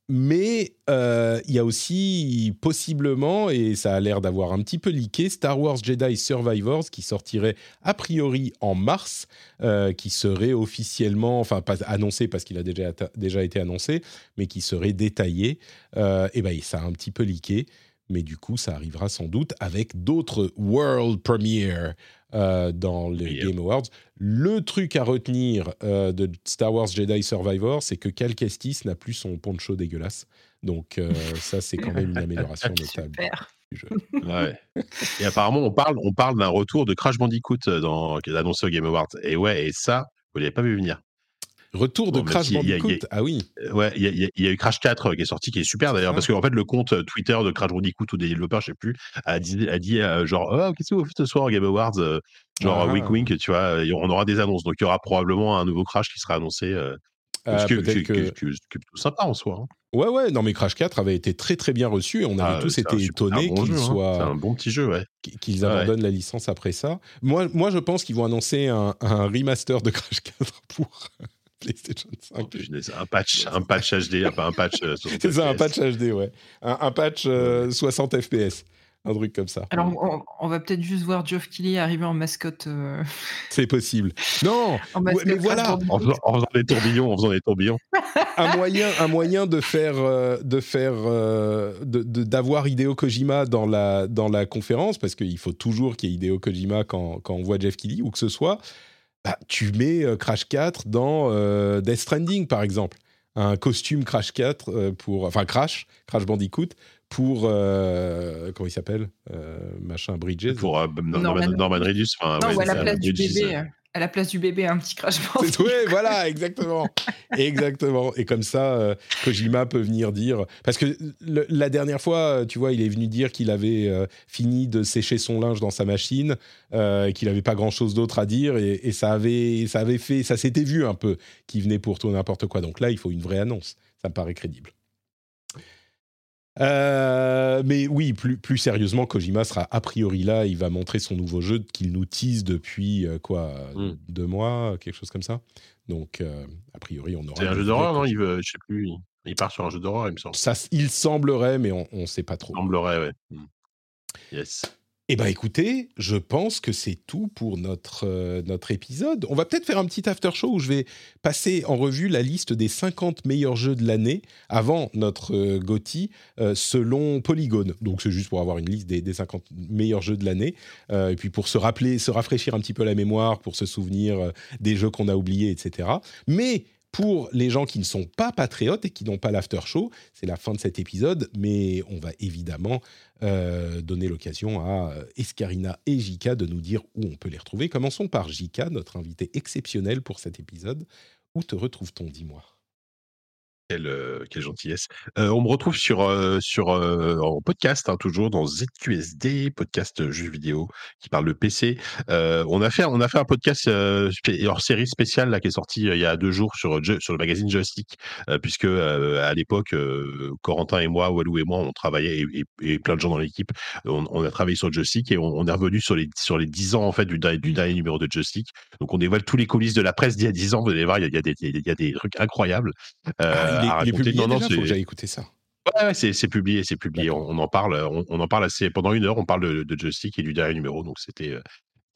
A: mais euh, il y a aussi possiblement, et ça a l'air d'avoir un petit peu leaké, Star Wars Jedi Survivors qui sortirait a priori en mars, euh, qui serait officiellement, enfin pas annoncé parce qu'il a déjà, déjà été annoncé, mais qui serait détaillé. Euh, et ben ça a un petit peu leaké mais du coup, ça arrivera sans doute avec d'autres world premiere euh, dans les Game Awards. Le truc à retenir euh, de Star Wars Jedi Survivor, c'est que Cal Kestis n'a plus son poncho dégueulasse. Donc euh, ça, c'est quand même une amélioration notable. Du jeu.
B: Ouais. Et apparemment, on parle, on parle d'un retour de Crash Bandicoot dans, annoncé au Game Awards. Et ouais, et ça, vous l'avez pas vu venir.
A: Retour de Crash Bandicoot, ah oui.
B: Ouais, il y, a eu Crash 4 qui est sorti, qui est super d'ailleurs, parce qu'en fait, le compte euh, Twitter de Crash Bandicoot ou des développeurs, je sais plus, a dit, a dit euh, genre, oh, qu'est-ce que vous faites ce soir au Game Awards euh, Genre, ah. wink wink, tu vois, on aura des annonces. Donc, il y aura probablement un nouveau Crash qui sera annoncé. Ah, ce que, que... plutôt sympa en soi. Hein.
A: Ouais, ouais, non, mais Crash 4 avait été très très bien reçu et on avait ah, tous été étonnés qu'il hein. soit.
B: C'est un bon petit jeu, ouais.
A: Qu'ils abandonnent la licence après ça. Moi, moi je pense qu'ils vont annoncer un, un, remaster de Crash 4 pour, PlayStation 5.
B: un patch, un patch HD, pas un patch. Euh,
A: c'est ça, un patch HD, ouais. Un, patch 60 euh, FPS. Un truc comme ça.
C: Alors, on, va peut-être juste voir Geoff Keighley arriver en mascotte. Euh,
A: c'est possible. Non, mais voilà.
B: En faisant, des tourbillons, en faisant des tourbillons.
A: un moyen, un moyen de faire, de faire, d'avoir Hideo Kojima dans la dans la conférence, parce qu'il faut toujours qu'il y ait Hideo Kojima quand, quand on voit Jeff Keighley ou que ce soit. Bah, tu mets euh, Crash 4 dans euh, Death Stranding, par exemple. Un costume Crash 4 euh, pour. Enfin, Crash, Crash Bandicoot, pour. comment il s'appelle Machin Bridges.
B: Pour Norman, Norman, Reedus.
C: non, ou à la place du bébé à la place du bébé un petit crash bandicoot.
A: Oui, voilà, exactement. exactement. Et comme ça, euh, Kojima peut venir dire. Parce que la dernière fois, tu vois, il est venu dire qu'il avait euh, fini de sécher son linge dans sa machine, euh, qu'il n'avait pas grand chose d'autre à dire, et, ça, avait, ça avait fait. Ça s'était vu un peu qu'il venait pour tout n'importe quoi. Donc là, il faut une vraie annonce. Ça me paraît crédible. Euh, mais oui, plus, plus sérieusement, Kojima sera a priori là. Il va montrer son nouveau jeu qu'il nous tease depuis euh, quoi,
B: Mm.
A: deux mois, quelque chose comme ça. Donc, euh, a priori, on aura.
B: C'est un jeu d'horreur, non? il veut, Je sais plus. Il, il part sur un jeu d'horreur, il me semble.
A: Ça, il semblerait, mais on ne sait pas trop.
B: semblerait, ouais. Mm. Yes.
A: Eh bien, écoutez, je pense que c'est tout pour notre, euh, notre épisode. On va peut-être faire un petit after show où je vais passer en revue la liste des 50 meilleurs jeux de l'année avant notre euh, GOTY euh, selon Polygone. Donc, c'est juste pour avoir une liste des, des 50 meilleurs jeux de l'année. Euh, et puis, pour se rappeler, se rafraîchir un petit peu la mémoire, pour se souvenir des jeux qu'on a oubliés, etc. Mais pour les gens qui ne sont pas patriotes et qui n'ont pas l'after show, c'est la fin de cet épisode, mais on va évidemment euh, donner l'occasion à euh, Escarina et Jika de nous dire où on peut les retrouver. Commençons par Jika, notre invité exceptionnel pour cet épisode. Où te retrouve-t-on, dis-moi?
B: Quelle, quelle gentillesse. Euh, on me retrouve sur, euh, sur, euh, en podcast, hein, toujours dans ZQSD, podcast jeux vidéo qui parle de PC. Euh, on, a fait, on a fait un podcast euh, hors série spéciale là, qui est sorti il y a deux jours sur, sur le magazine Joystick, euh, puisque euh, à l'époque, euh, Corentin et moi, Walou et moi, on travaillait, et, et- et plein de gens dans l'équipe, on, on a travaillé sur Joystick et on, on est revenu sur les, sur les 10 ans en fait, du, du dernier numéro de Joystick. Donc on dévoile tous les coulisses de la presse d'il y a 10 ans. Vous allez voir, il y a, il y a des, il y a des trucs incroyables. euh,
A: Ah,
B: à
A: il est publié
B: Non, non,
A: déjà, faut que j'aille écouter ça.
B: Ouais, c'est publié, c'est publié. On, en parle, on, on en parle assez pendant une heure. On parle de, de Joystick et du dernier numéro, donc c'était euh,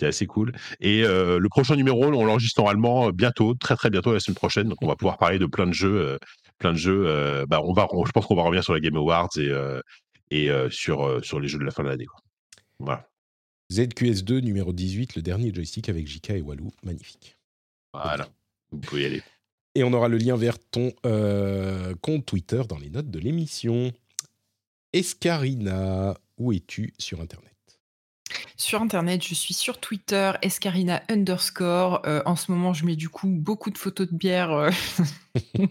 B: assez cool. Et euh, le prochain numéro, on l'enregistre normalement euh, bientôt, très très bientôt la semaine prochaine. Donc on va pouvoir parler de plein de jeux, euh, plein de jeux. euh, bah, on va, on- je pense qu'on va revenir sur la Game Awards et euh, et euh, sur euh, sur les jeux de la fin de l'année. quoi. Voilà.
A: ZQS2 numéro 18, le dernier joystick avec Jika et Walou. Magnifique.
B: Voilà. Vous pouvez y aller.
A: Et on aura le lien vers ton euh, compte Twitter dans les notes de l'émission. Escarina, où es-tu sur Internet?
C: Sur Internet, je suis sur Twitter, escarina underscore. Euh, en ce moment, je mets du coup beaucoup de photos de bière euh,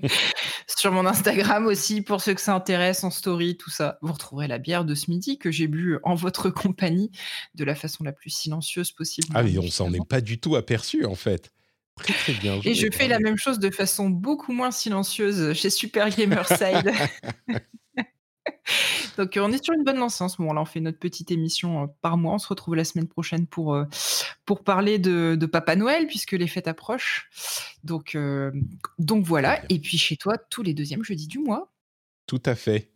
C: sur mon Instagram aussi, pour ceux que ça intéresse, en story, tout ça. Vous retrouverez la bière de ce midi que j'ai bu en votre compagnie de la façon la plus silencieuse possible.
A: Ah, mais on s'en est pas du tout aperçu, en fait. Très, très bien.
C: Et je fais la même chose de façon beaucoup moins silencieuse chez Super Gamerside. Donc euh, on est sur une bonne lancée en ce moment. Là, on fait notre petite émission euh, par mois. On se retrouve la semaine prochaine pour, euh, pour parler de, de Papa Noël, puisque les fêtes approchent. Donc, euh, donc voilà. Et puis chez toi, tous les deuxièmes jeudis du mois.
A: Tout à fait.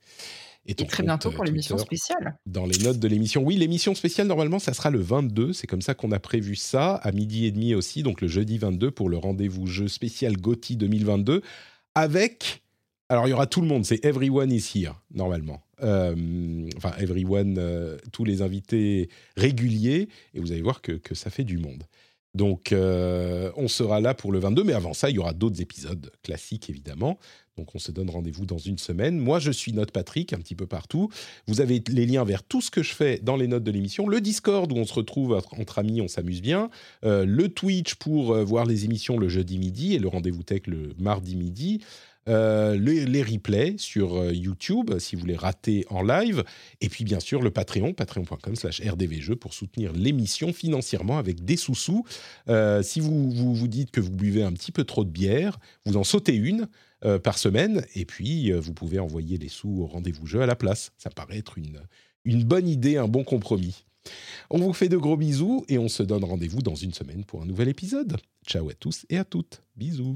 C: Et
A: ton
C: très bientôt
A: euh,
C: pour l'émission spéciale.
A: Dans les notes de l'émission. Oui, l'émission spéciale, normalement, ça sera le 22. C'est comme ça qu'on a prévu ça, à midi et demi aussi, donc le jeudi 22 pour le rendez-vous jeu spécial GOTY 2022, avec... Alors, il y aura tout le monde, c'est Everyone is here, normalement. Euh, enfin, Everyone, euh, tous les invités réguliers, et vous allez voir que, que ça fait du monde. Donc, euh, on sera là pour le 22, mais avant ça, il y aura d'autres épisodes classiques, évidemment. Donc, on se donne rendez-vous dans une semaine. Moi, je suis Note Patrick, un petit peu partout. Vous avez les liens vers tout ce que je fais dans les notes de l'émission. Le Discord, où on se retrouve entre, amis, on s'amuse bien. Euh, le Twitch pour euh, voir les émissions le jeudi midi et le rendez-vous tech le mardi midi. Euh, les, replays sur euh, YouTube, si vous les ratez en live. Et puis, bien sûr, le Patreon, patreon.com slash rdvjeux pour soutenir l'émission financièrement avec des sous-sous. Euh, si vous, vous dites que vous buvez un petit peu trop de bière, vous en sautez une euh, par semaine, et puis euh, vous pouvez envoyer les sous au rendez-vous jeu à la place. Ça paraît être une, une bonne idée, un bon compromis. On vous fait de gros bisous et on se donne rendez-vous dans une semaine pour un nouvel épisode. Ciao à tous et à toutes. Bisous.